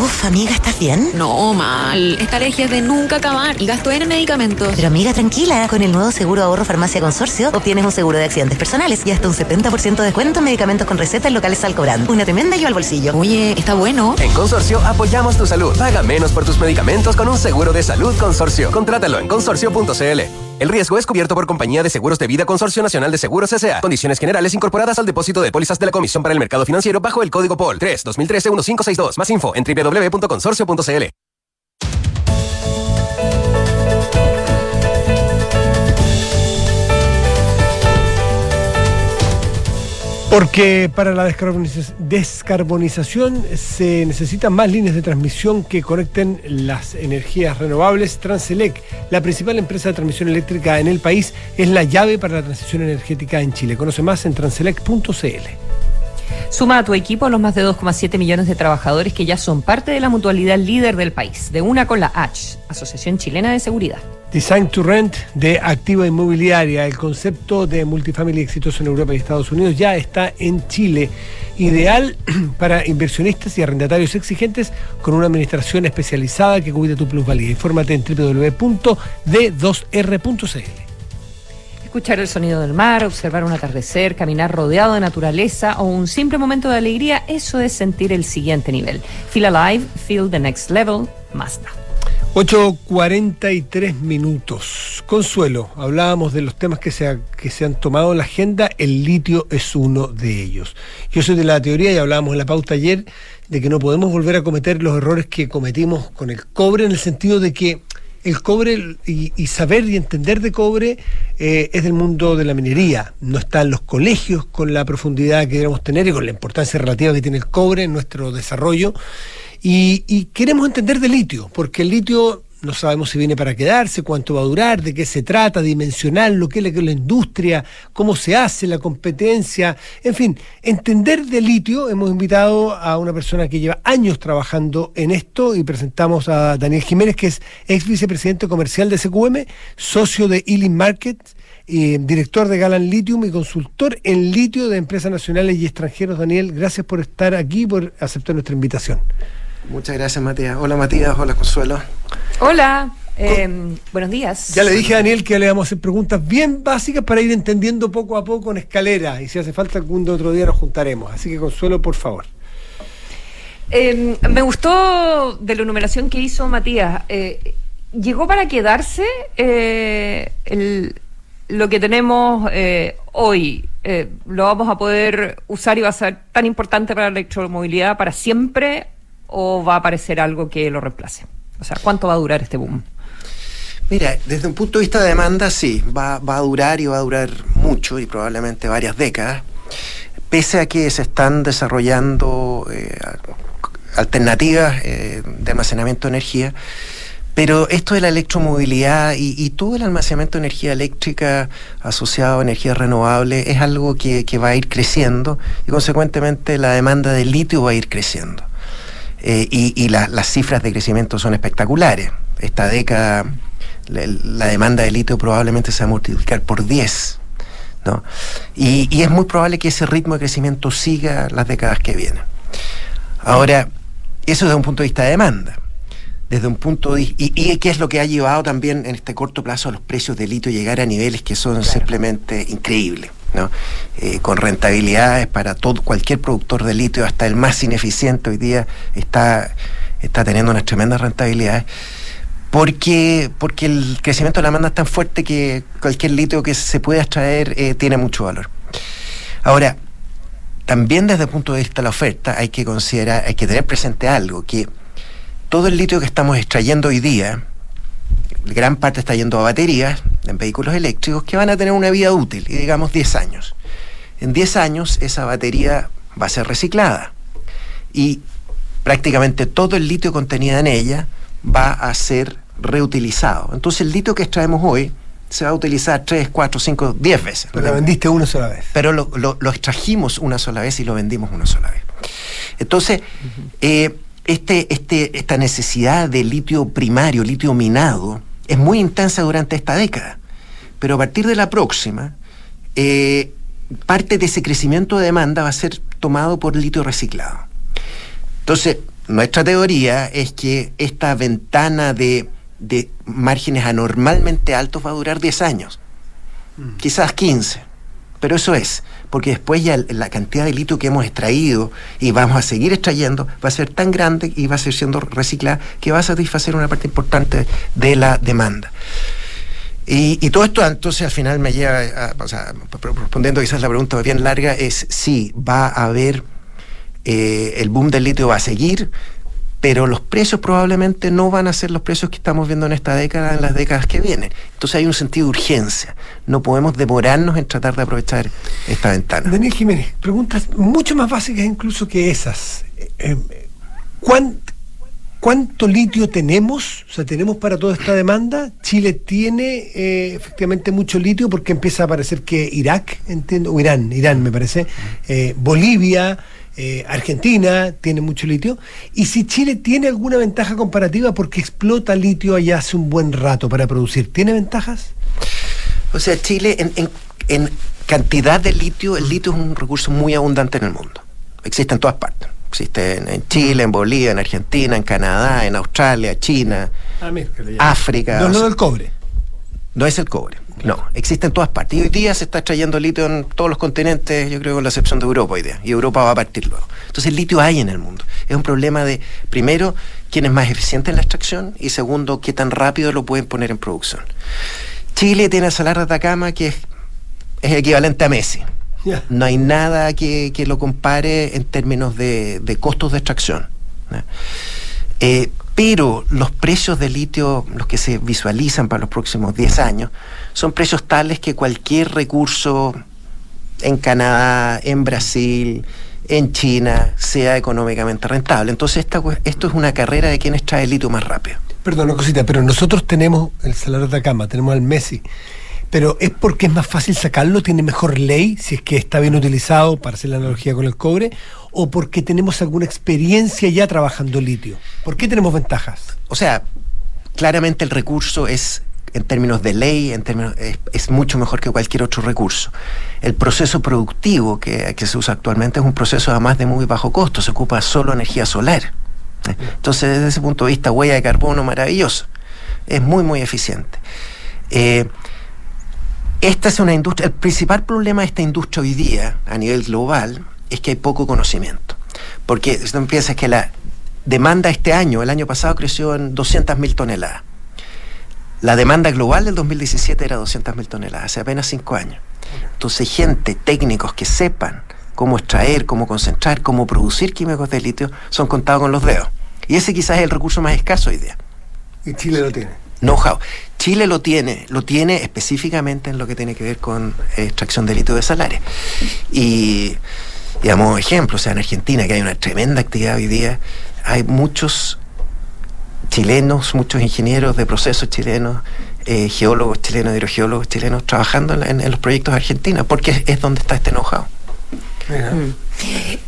Uf, amiga, ¿estás bien? No, mal. Esta alergia es de nunca acabar y gasto en medicamentos. Pero amiga, tranquila. Con el nuevo seguro ahorro farmacia consorcio obtienes un seguro de accidentes personales y hasta un 70% de descuento en medicamentos con recetas locales Alcobrand. Una tremenda ayuda al bolsillo. Oye, está bueno. En Consorcio apoyamos tu salud. Paga menos por tus medicamentos con un seguro de salud Consorcio. Contrátalo en consorcio.cl. El riesgo es cubierto por Compañía de Seguros de Vida Consorcio Nacional de Seguros S.A. Condiciones generales incorporadas al depósito de pólizas de la Comisión para el Mercado Financiero bajo el código POL 3 2013 1562. Más info en www.consorcio.cl. Porque para la descarboniza- descarbonización se necesitan más líneas de transmisión que conecten las energías renovables. Transelec, la principal empresa de transmisión eléctrica en el país, es la llave para la transición energética en Chile. Conoce más en transelec.cl. Suma a tu equipo a los más de 2,7 millones de trabajadores que ya son parte de la mutualidad líder del país, de una con la H, Asociación Chilena de Seguridad. Design to Rent de activa inmobiliaria. El concepto de multifamily exitoso en Europa y Estados Unidos ya está en Chile. Ideal (clears throat) para inversionistas y arrendatarios exigentes con una administración especializada que cuide tu plusvalía. Infórmate en www.d2r.cl. Escuchar el sonido del mar, observar un atardecer, caminar rodeado de naturaleza o un simple momento de alegría, eso es sentir el siguiente nivel. Feel alive, feel the next level, Mazda. 8.43 minutos. Consuelo, hablábamos de los temas que se, ha- que se han tomado en la agenda, el litio es uno de ellos. Yo soy de la teoría, y hablábamos en la pauta ayer, de que no podemos volver a cometer los errores que cometimos con el cobre, en el sentido de que el cobre y, saber y entender de cobre eh, es del mundo de la minería, no está en los colegios con la profundidad que queremos tener y con la importancia relativa que tiene el cobre en nuestro desarrollo. Y, y queremos entender de litio, porque el litio no sabemos si viene para quedarse, cuánto va a durar, de qué se trata, dimensional, lo que es la, la industria, cómo se hace, la competencia, en fin, entender de litio. Hemos invitado a una persona que lleva años trabajando en esto y presentamos a Daniel Jiménez, que es ex vicepresidente comercial de SQM, socio de Ealing Market, eh, director de Galan Lithium y consultor en litio de empresas nacionales y extranjeros. Daniel, gracias por estar aquí por aceptar nuestra invitación. Muchas gracias, Matías. Hola, Matías. Hola, Consuelo. Hola. Eh, buenos días. Ya le dije a Daniel que le vamos a hacer preguntas bien básicas para ir entendiendo poco a poco en escalera y si hace falta algún otro día nos juntaremos. Así que Consuelo, por favor. Eh, me gustó de la numeración que hizo Matías. Eh, ¿Llegó para quedarse eh, el, lo que tenemos hoy? ¿Lo vamos a poder usar y va a ser tan importante para la electromovilidad para siempre o va a aparecer algo que lo reemplace? O sea, ¿cuánto va a durar este boom? Mira, desde un punto de vista de demanda, sí, va, va a durar y va a durar mucho y probablemente varias décadas, pese a que se están desarrollando eh, alternativas eh, de almacenamiento de energía. Pero esto de la electromovilidad y, todo el almacenamiento de energía eléctrica asociado a energías renovables es algo que va a ir creciendo y consecuentemente la demanda de litio va a ir creciendo. Eh, y, y la, las cifras de crecimiento son espectaculares. Esta década la, la, demanda de litio probablemente se va a multiplicar por 10. ¿no? Y, y, es muy probable que ese ritmo de crecimiento siga las décadas que vienen. Ahora, eso desde un punto de vista de demanda. Desde un punto de, y, y qué es lo que ha llevado también en este corto plazo a los precios de litio llegar a niveles que son claro. simplemente increíbles. Eh, con rentabilidades para todo cualquier productor de litio, hasta el más ineficiente hoy día está, está teniendo unas tremendas rentabilidades porque, porque el crecimiento de la demanda es tan fuerte que cualquier litio que se pueda extraer eh, tiene mucho valor. Ahora, también desde el punto de vista de la oferta hay que considerar, hay que tener presente algo, que todo el litio que estamos extrayendo hoy día, gran parte está yendo a baterías en vehículos eléctricos que van a tener una vida útil, y digamos 10 años. En 10 años esa batería va a ser reciclada y prácticamente todo el litio contenido en ella va a ser reutilizado. Entonces el litio que extraemos hoy se va a utilizar 3, 4, 5, 10 veces. Pero lo vendiste una sola vez. Pero lo, lo, lo, extrajimos una sola vez y lo vendimos una sola vez. Entonces, uh -huh. eh, este, este, esta necesidad de litio primario, litio minado, es muy intensa durante esta década. Pero a partir de la próxima, eh, parte de ese crecimiento de demanda va a ser tomado por litio reciclado. Entonces, nuestra teoría es que esta ventana de, de márgenes anormalmente altos va a durar 10 años, mm. quizás 15, pero eso es, porque después ya la cantidad de litio que hemos extraído y vamos a seguir extrayendo va a ser tan grande y va a ser siendo reciclada que va a satisfacer una parte importante de la demanda. Y, todo esto entonces al final me lleva, a, o sea, respondiendo quizás la pregunta bien larga, es sí, va a haber, eh, el boom del litio va a seguir, pero los precios probablemente no van a ser los precios que estamos viendo en esta década, en las décadas que vienen. Entonces hay un sentido de urgencia. No podemos demorarnos en tratar de aprovechar esta ventana. Daniel Jiménez, preguntas mucho más básicas incluso que esas. Eh, ¿cuán, ¿Cuánto litio tenemos? O sea, ¿tenemos para toda esta demanda? Chile tiene eh, efectivamente mucho litio porque empieza a aparecer que Irak, entiendo, o Irán, Irán me parece, eh, Bolivia, eh, Argentina tiene mucho litio. Y si Chile tiene alguna ventaja comparativa porque explota litio allá hace un buen rato para producir, ¿tiene ventajas? O sea, Chile en, en, en cantidad de litio, el litio es un recurso muy abundante en el mundo. Existe en todas partes. Existe en, Chile, en Bolivia, en Argentina, en Canadá, en Australia, China, ah, mira, África. No, no del cobre. No es el cobre. No, existe en todas partes. Y hoy día se está extrayendo litio en todos los continentes, yo creo con la excepción de Europa hoy día. Y Europa va a partir luego. Entonces el litio hay en el mundo. Es un problema de, primero, quién es más eficiente en la extracción y segundo, qué tan rápido lo pueden poner en producción. Chile tiene el Salar de Atacama que es, es equivalente a Messi. Yeah. No hay nada que, que, lo compare en términos de, de costos de extracción. Eh, pero los precios de litio, los que se visualizan para los próximos 10 años, son precios tales que cualquier recurso en Canadá, en Brasil, en China, sea económicamente rentable. Entonces esta, esto es una carrera de quién extrae el litio más rápido. Perdón, una cosita, pero nosotros tenemos el Salar de Atacama, tenemos al Messi pero es porque es más fácil sacarlo, tiene mejor ley, si es que está bien utilizado, para hacer la analogía con el cobre, o porque tenemos alguna experiencia ya trabajando litio. ¿Por qué tenemos ventajas? O sea, claramente el recurso es, en términos de ley, en términos, es, es mucho mejor que cualquier otro recurso. El proceso productivo que, se usa actualmente es un proceso además de muy bajo costo, se ocupa solo energía solar. ¿eh? Entonces, desde ese punto de vista, huella de carbono maravilloso. Es muy, muy eficiente. Eh, esta es una industria, el principal problema de esta industria hoy día, a nivel global, es que hay poco conocimiento. Porque si tú piensas que la demanda este año, el año pasado creció en 200.000 toneladas. La demanda global del 2017 era 200.000 toneladas, hace apenas 5 años. Entonces, gente, técnicos que sepan cómo extraer, cómo concentrar, cómo producir químicos de litio, son contados con los dedos. Y ese quizás es el recurso más escaso hoy día. Y Chile lo tiene. Know-how. Chile lo tiene, lo tiene específicamente en lo que tiene que ver con extracción de litio de salares. Y, digamos, ejemplo, o sea, en Argentina, que hay una tremenda actividad hoy día, hay muchos chilenos, muchos ingenieros de procesos chilenos, eh, geólogos chilenos, hidrogeólogos chilenos, trabajando en, en los proyectos de Argentina, porque es donde está este know-how. Mm.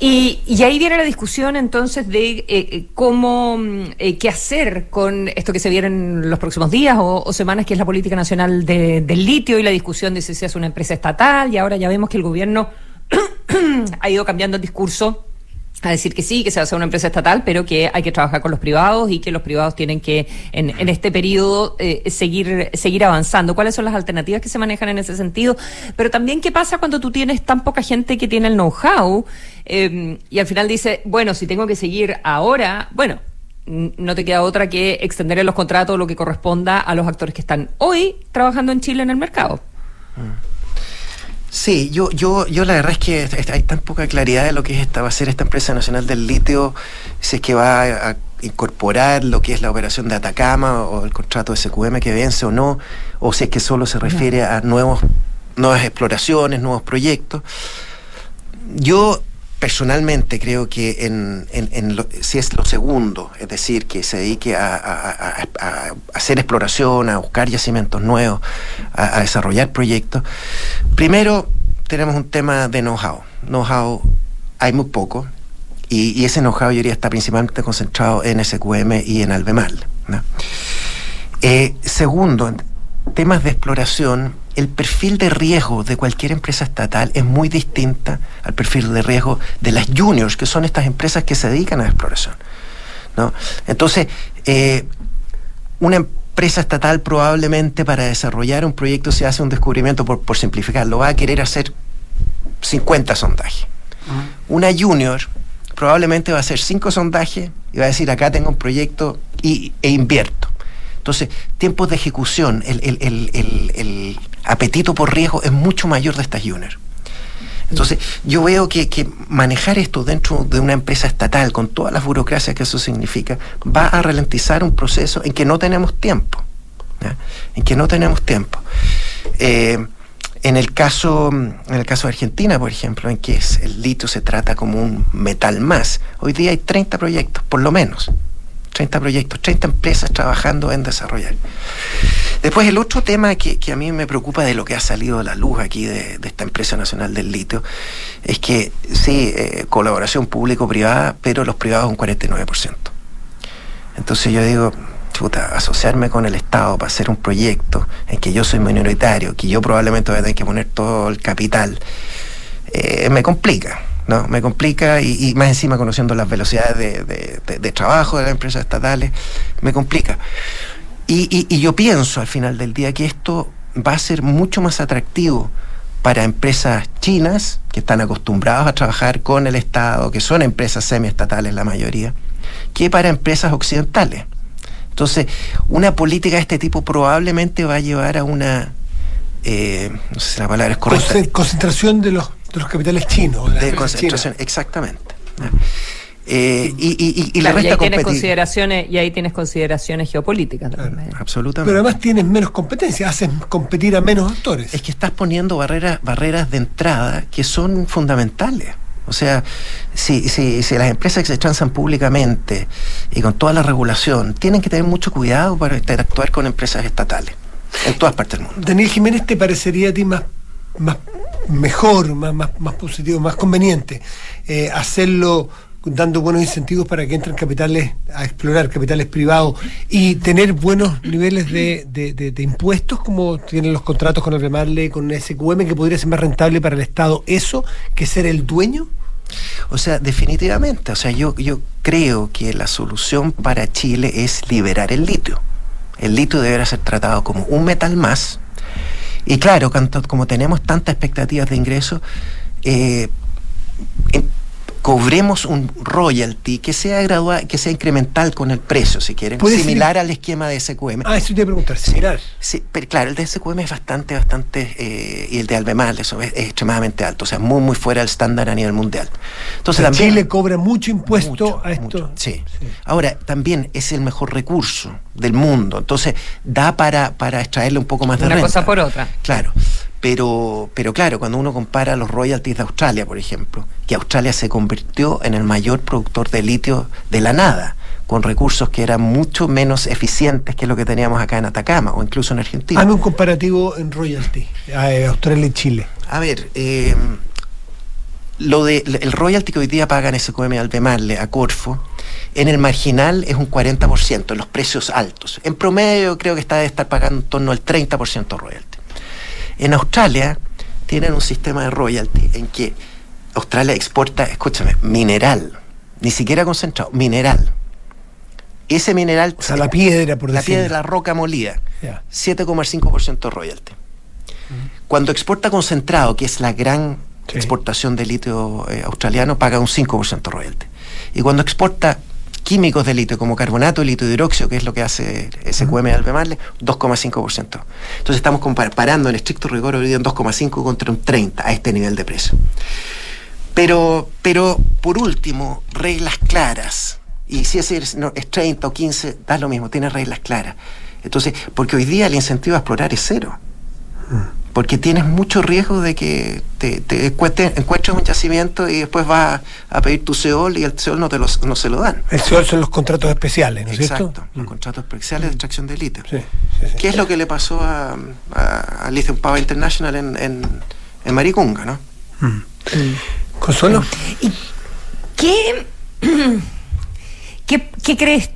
Y, y, ahí viene la discusión entonces de eh, eh, cómo, eh, qué hacer con esto que se viene en los próximos días o, o semanas, que es la política nacional de, del litio y la discusión de si se hace una empresa estatal. Y ahora ya vemos que el gobierno ha ido cambiando el discurso a decir que sí, que se va a hacer una empresa estatal, pero que hay que trabajar con los privados y que los privados tienen que, en, en este periodo, eh, seguir, seguir avanzando. ¿Cuáles son las alternativas que se manejan en ese sentido? Pero también, ¿qué pasa cuando tú tienes tan poca gente que tiene el know-how eh, y al final dice, bueno, si tengo que seguir ahora, bueno, no te queda otra que extender en los contratos lo que corresponda a los actores que están hoy trabajando en Chile en el mercado. Sí, yo, yo, yo la verdad es que hay tan poca claridad de lo que es esta, va a ser esta empresa nacional del litio, si es que va a incorporar lo que es la operación de Atacama o el contrato de SQM que vence o no, o si es que solo se refiere a nuevos, nuevas exploraciones, nuevos proyectos. Yo personalmente creo que si es lo segundo, es decir, que se dedique a, hacer exploración, a buscar yacimientos nuevos, a, desarrollar proyectos, primero tenemos un tema de know-how. Know-how hay muy poco y, ese know-how yo diría está principalmente concentrado en SQM y en Albemal. Eh, segundo, temas de exploración, el perfil de riesgo de cualquier empresa estatal es muy distinta al perfil de riesgo de las juniors, que son estas empresas que se dedican a la exploración. ¿no? Entonces, eh, una empresa estatal probablemente para desarrollar un proyecto, si hace un descubrimiento, por, por simplificarlo, va a querer hacer 50 sondajes. Uh -huh. Una junior probablemente va a hacer 5 sondajes y va a decir, acá tengo un proyecto y, e invierto. Entonces, tiempos de ejecución, el, apetito por riesgo es mucho mayor de estas juniors. Entonces, yo veo que, manejar esto dentro de una empresa estatal, con todas las burocracias que eso significa, va a ralentizar un proceso en que no tenemos tiempo. En que no tenemos tiempo. Eh, en el caso en el caso de Argentina, por ejemplo, en que el litio se trata como un metal más, hoy día hay 30 proyectos, por lo menos. 30 proyectos, 30 empresas trabajando en desarrollar. Después el otro tema que, que, a mí me preocupa de lo que ha salido a la luz aquí de, esta empresa nacional del litio es que sí, eh, colaboración público-privada, pero los privados un 49%. Entonces yo digo, chuta, asociarme con el Estado para hacer un proyecto en que yo soy minoritario, que yo probablemente voy a tener que poner todo el capital, eh, me complica. ¿No? Me complica y, y, más encima conociendo las velocidades de, de, trabajo de las empresas estatales, me complica. Y, y, y, yo pienso al final del día que esto va a ser mucho más atractivo para empresas chinas que están acostumbradas a trabajar con el Estado, que son empresas semiestatales la mayoría, que para empresas occidentales. Entonces, una política de este tipo probablemente va a llevar a una, eh, no sé si la palabra es correcta. Concentración de los de los capitales chinos. De, de concentración, exactamente. Eh, y, y, y, claro, la y ahí tienes consideraciones y ahí tienes consideraciones geopolíticas claro, absolutamente pero además tienes menos competencia haces competir a menos actores es que estás poniendo barreras barreras de entrada que son fundamentales o sea, si, si, si, las empresas que se transan públicamente y con toda la regulación tienen que tener mucho cuidado para interactuar con empresas estatales en todas partes del mundo. Daniel Jiménez, ¿te parecería a ti más, más mejor, más, más, más positivo, más conveniente eh, hacerlo dando buenos incentivos para que entren capitales a explorar, capitales privados y tener buenos niveles de, de, de, impuestos como tienen los contratos con el Remarle, con SQM, que podría ser más rentable para el Estado eso que ser el dueño? O sea, definitivamente, o sea, yo, yo creo que la solución para Chile es liberar el litio. El litio deberá ser tratado como un metal más. Y claro, como tenemos tantas expectativas de ingreso, eh, cobremos un royalty que sea gradual, que sea incremental con el precio, si quieren, ser- similar al esquema de SQM. Ah, eso te iba a preguntar, similar. Sí, pero claro, el de SQM es bastante, bastante, eh, y el de Albemarle eso es, es extremadamente alto, o sea, muy, muy fuera del estándar a nivel mundial. Entonces O sea, también... Chile cobra mucho impuesto a esto. Sí. Ahora, también es el mejor recurso del mundo, entonces da para, para extraerle un poco más de Una renta. cosa por otra. Claro, pero, pero claro, cuando uno compara los royalties de Australia, por ejemplo, que Australia se convirtió en el mayor productor de litio de la nada, con recursos que eran mucho menos eficientes que lo que teníamos acá en Atacama o incluso en Argentina. Hazme un comparativo en royalty, eh, Australia y Chile. A ver, eh, lo de el royalty que hoy día pagan SQM Albemarle a Corfo, en el marginal es un 40%, en los precios altos. En promedio creo que está de estar pagando en torno al 30% royalty. En Australia tienen un sistema de royalty en que Australia exporta, escúchame, mineral, ni siquiera concentrado, mineral. Ese mineral... O sea, la piedra, por La decirlo. piedra, la roca molida. Ya. 7,5% royalty. Cuando exporta concentrado, que es la gran exportación de litio eh, australiano, paga un 5% royalty. Y cuando exporta químicos de litio, como carbonato de litio hidróxido, que es lo que hace SQM de Albemarle, 2,5%. Entonces estamos comparando en estricto rigor hoy día un 2,5 contra un 30 a este nivel de precio. Pero, pero por último, reglas claras. Y si es, no, es 30 o 15, da lo mismo, tiene reglas claras. Entonces, porque hoy día el incentivo a explorar es cero. Porque tienes mucho riesgo de que te, te encuentres, encuentres un yacimiento y después vas a, a pedir tu SEOL y el SEOL no, te lo, no se lo dan. El SEOL son los contratos especiales, ¿no es Exacto, cierto? los contratos especiales de extracción de litio. Sí, sí, sí. ¿Qué es lo que le pasó a, a, a Lithium Power International en, en, en Maricunga, no? Consuelo. ¿Qué, (clears throat) qué, qué crees?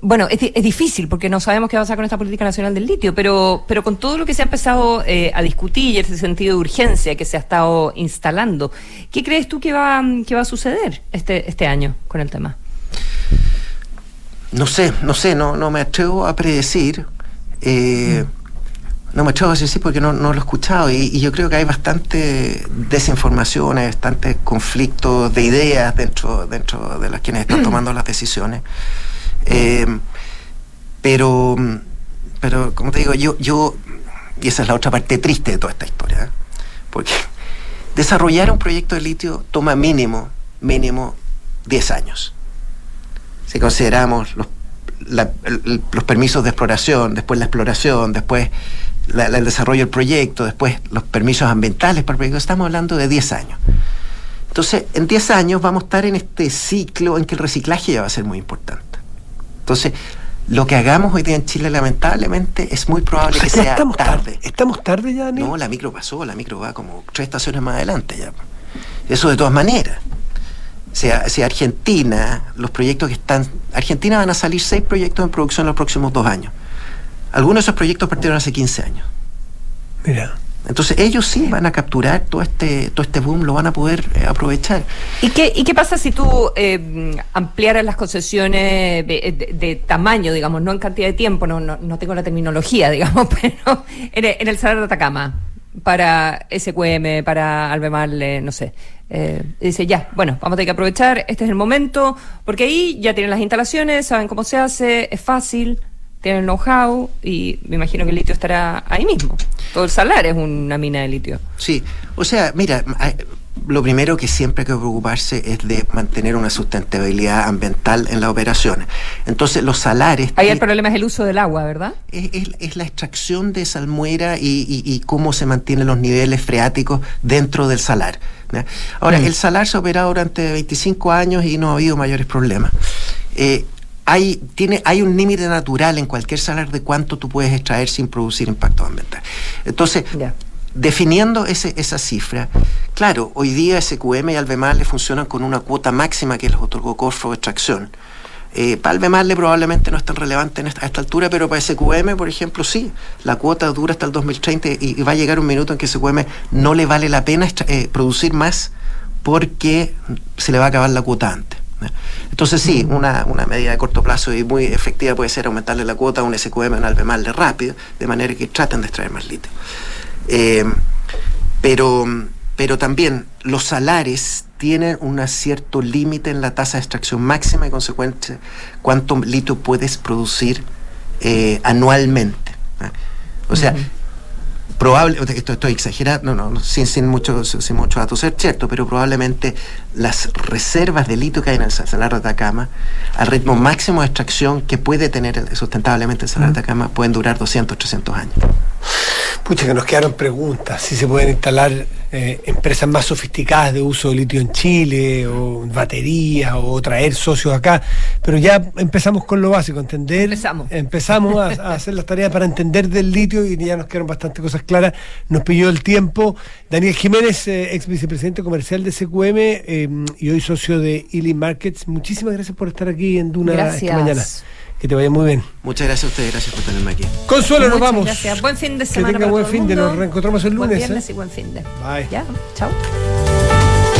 Bueno, es, di- es difícil porque no sabemos qué va a pasar con esta política nacional del litio, pero, pero con todo lo que se ha empezado eh, a discutir y ese sentido de urgencia que se ha estado instalando, ¿qué crees tú que va, que va a suceder este, este año con el tema? No sé, no sé, no, no me atrevo a predecir. eh, No me atrevo a decir porque no, no lo he escuchado y, y yo creo que hay bastante desinformación, hay bastante conflictos de ideas dentro, dentro de las quienes están (clears throat) tomando las decisiones. Eh, pero, pero, como te digo, yo, yo, y esa es la otra parte triste de toda esta historia, ¿eh? porque (laughs) desarrollar un proyecto de litio toma mínimo, mínimo 10 años si consideramos los, los permisos de exploración, después la exploración, después el desarrollo del proyecto, después los permisos ambientales para el proyecto, estamos hablando de 10 años. Entonces, en 10 años vamos a estar en este ciclo en que el reciclaje ya va a ser muy importante. Entonces, lo que hagamos hoy día en Chile, lamentablemente, es muy probable O sea, que sea estamos tarde. ¿Estamos tarde ya, Daniel? No, la micro pasó, la micro va como tres estaciones más adelante ya. Eso de todas maneras. O sea, si Argentina, los proyectos que están... Argentina van a salir seis proyectos en producción en los próximos dos años. Algunos de esos proyectos partieron hace 15 años. Mira. Entonces ellos sí van a capturar todo este, todo este boom, lo van a poder eh, aprovechar. ¿Y qué, ¿Y qué pasa si tú eh, ampliaras las concesiones de, de- de tamaño, digamos, no en cantidad de tiempo, no, no, no tengo la terminología, (laughs) digamos, pero en el, en el Salar de Atacama, para SQM, para Albemarle, no sé. Eh, dice, ya, bueno, vamos a tener que aprovechar, este es el momento, porque ahí ya tienen las instalaciones, saben cómo se hace, es fácil, tienen know-how y me imagino que el litio estará ahí mismo. Todo el salar es una mina de litio. Sí, o sea, mira, lo primero que siempre hay que preocuparse es de mantener una sustentabilidad ambiental en las operaciones. Entonces, los salares... Ahí el problema es el uso del agua, ¿verdad? es, es- es la extracción de salmuera y, y- y cómo se mantienen los niveles freáticos dentro del salar. Ahora, Mm. el salar se ha operado durante 25 años y no ha habido mayores problemas. Eh, hay, tiene, hay un límite natural en cualquier salar de cuánto tú puedes extraer sin producir impacto ambiental. Entonces, definiendo ese, esa cifra, claro, hoy día SQM y Albemarle funcionan con una cuota máxima que les otorgó Corfo de extracción. Eh, para Albemarle probablemente no es tan relevante en esta, a esta altura, pero para SQM, por ejemplo, sí. La cuota dura hasta el 2030 y, y va a llegar un minuto en que SQM no le vale la pena eh, producir más porque se le va a acabar la cuota antes. Entonces sí, una, una, medida de corto plazo y muy efectiva puede ser aumentarle la cuota a un SQM un Albemarle rápido, de manera que traten de extraer más litio. Eh, pero, pero también los salares tienen un cierto límite en la tasa de extracción máxima y consecuente cuánto litio puedes producir eh, anualmente. O sea, probable, esto estoy exagerando, no, no, sin, sin, mucho, sin mucho datos ser cierto, pero probablemente las reservas de litio que hay en el salar de Atacama, al ritmo máximo de extracción que puede tener sustentablemente el salar de Atacama, pueden durar 200, 300 años. Pucha, que nos quedaron preguntas. Si se pueden instalar eh, empresas más sofisticadas de uso de litio en Chile, o baterías, o traer socios acá. Pero ya empezamos con lo básico, entender. Empezamos. Empezamos a, hacer las tareas para entender del litio y ya nos quedaron bastante cosas claras. Nos pilló el tiempo. Daniel Jiménez, eh, ex vicepresidente comercial de CQM eh, y hoy socio de Illy Markets. Muchísimas gracias por estar aquí en Duna esta mañana. Que te vaya muy bien. Muchas gracias a ustedes, gracias por tenerme aquí. Consuelo, nos vamos. Gracias. Buen fin de semana. Que tenga buen fin de, nos reencontramos el lunes. Buen viernes y buen fin de. Bye. Ya, chao.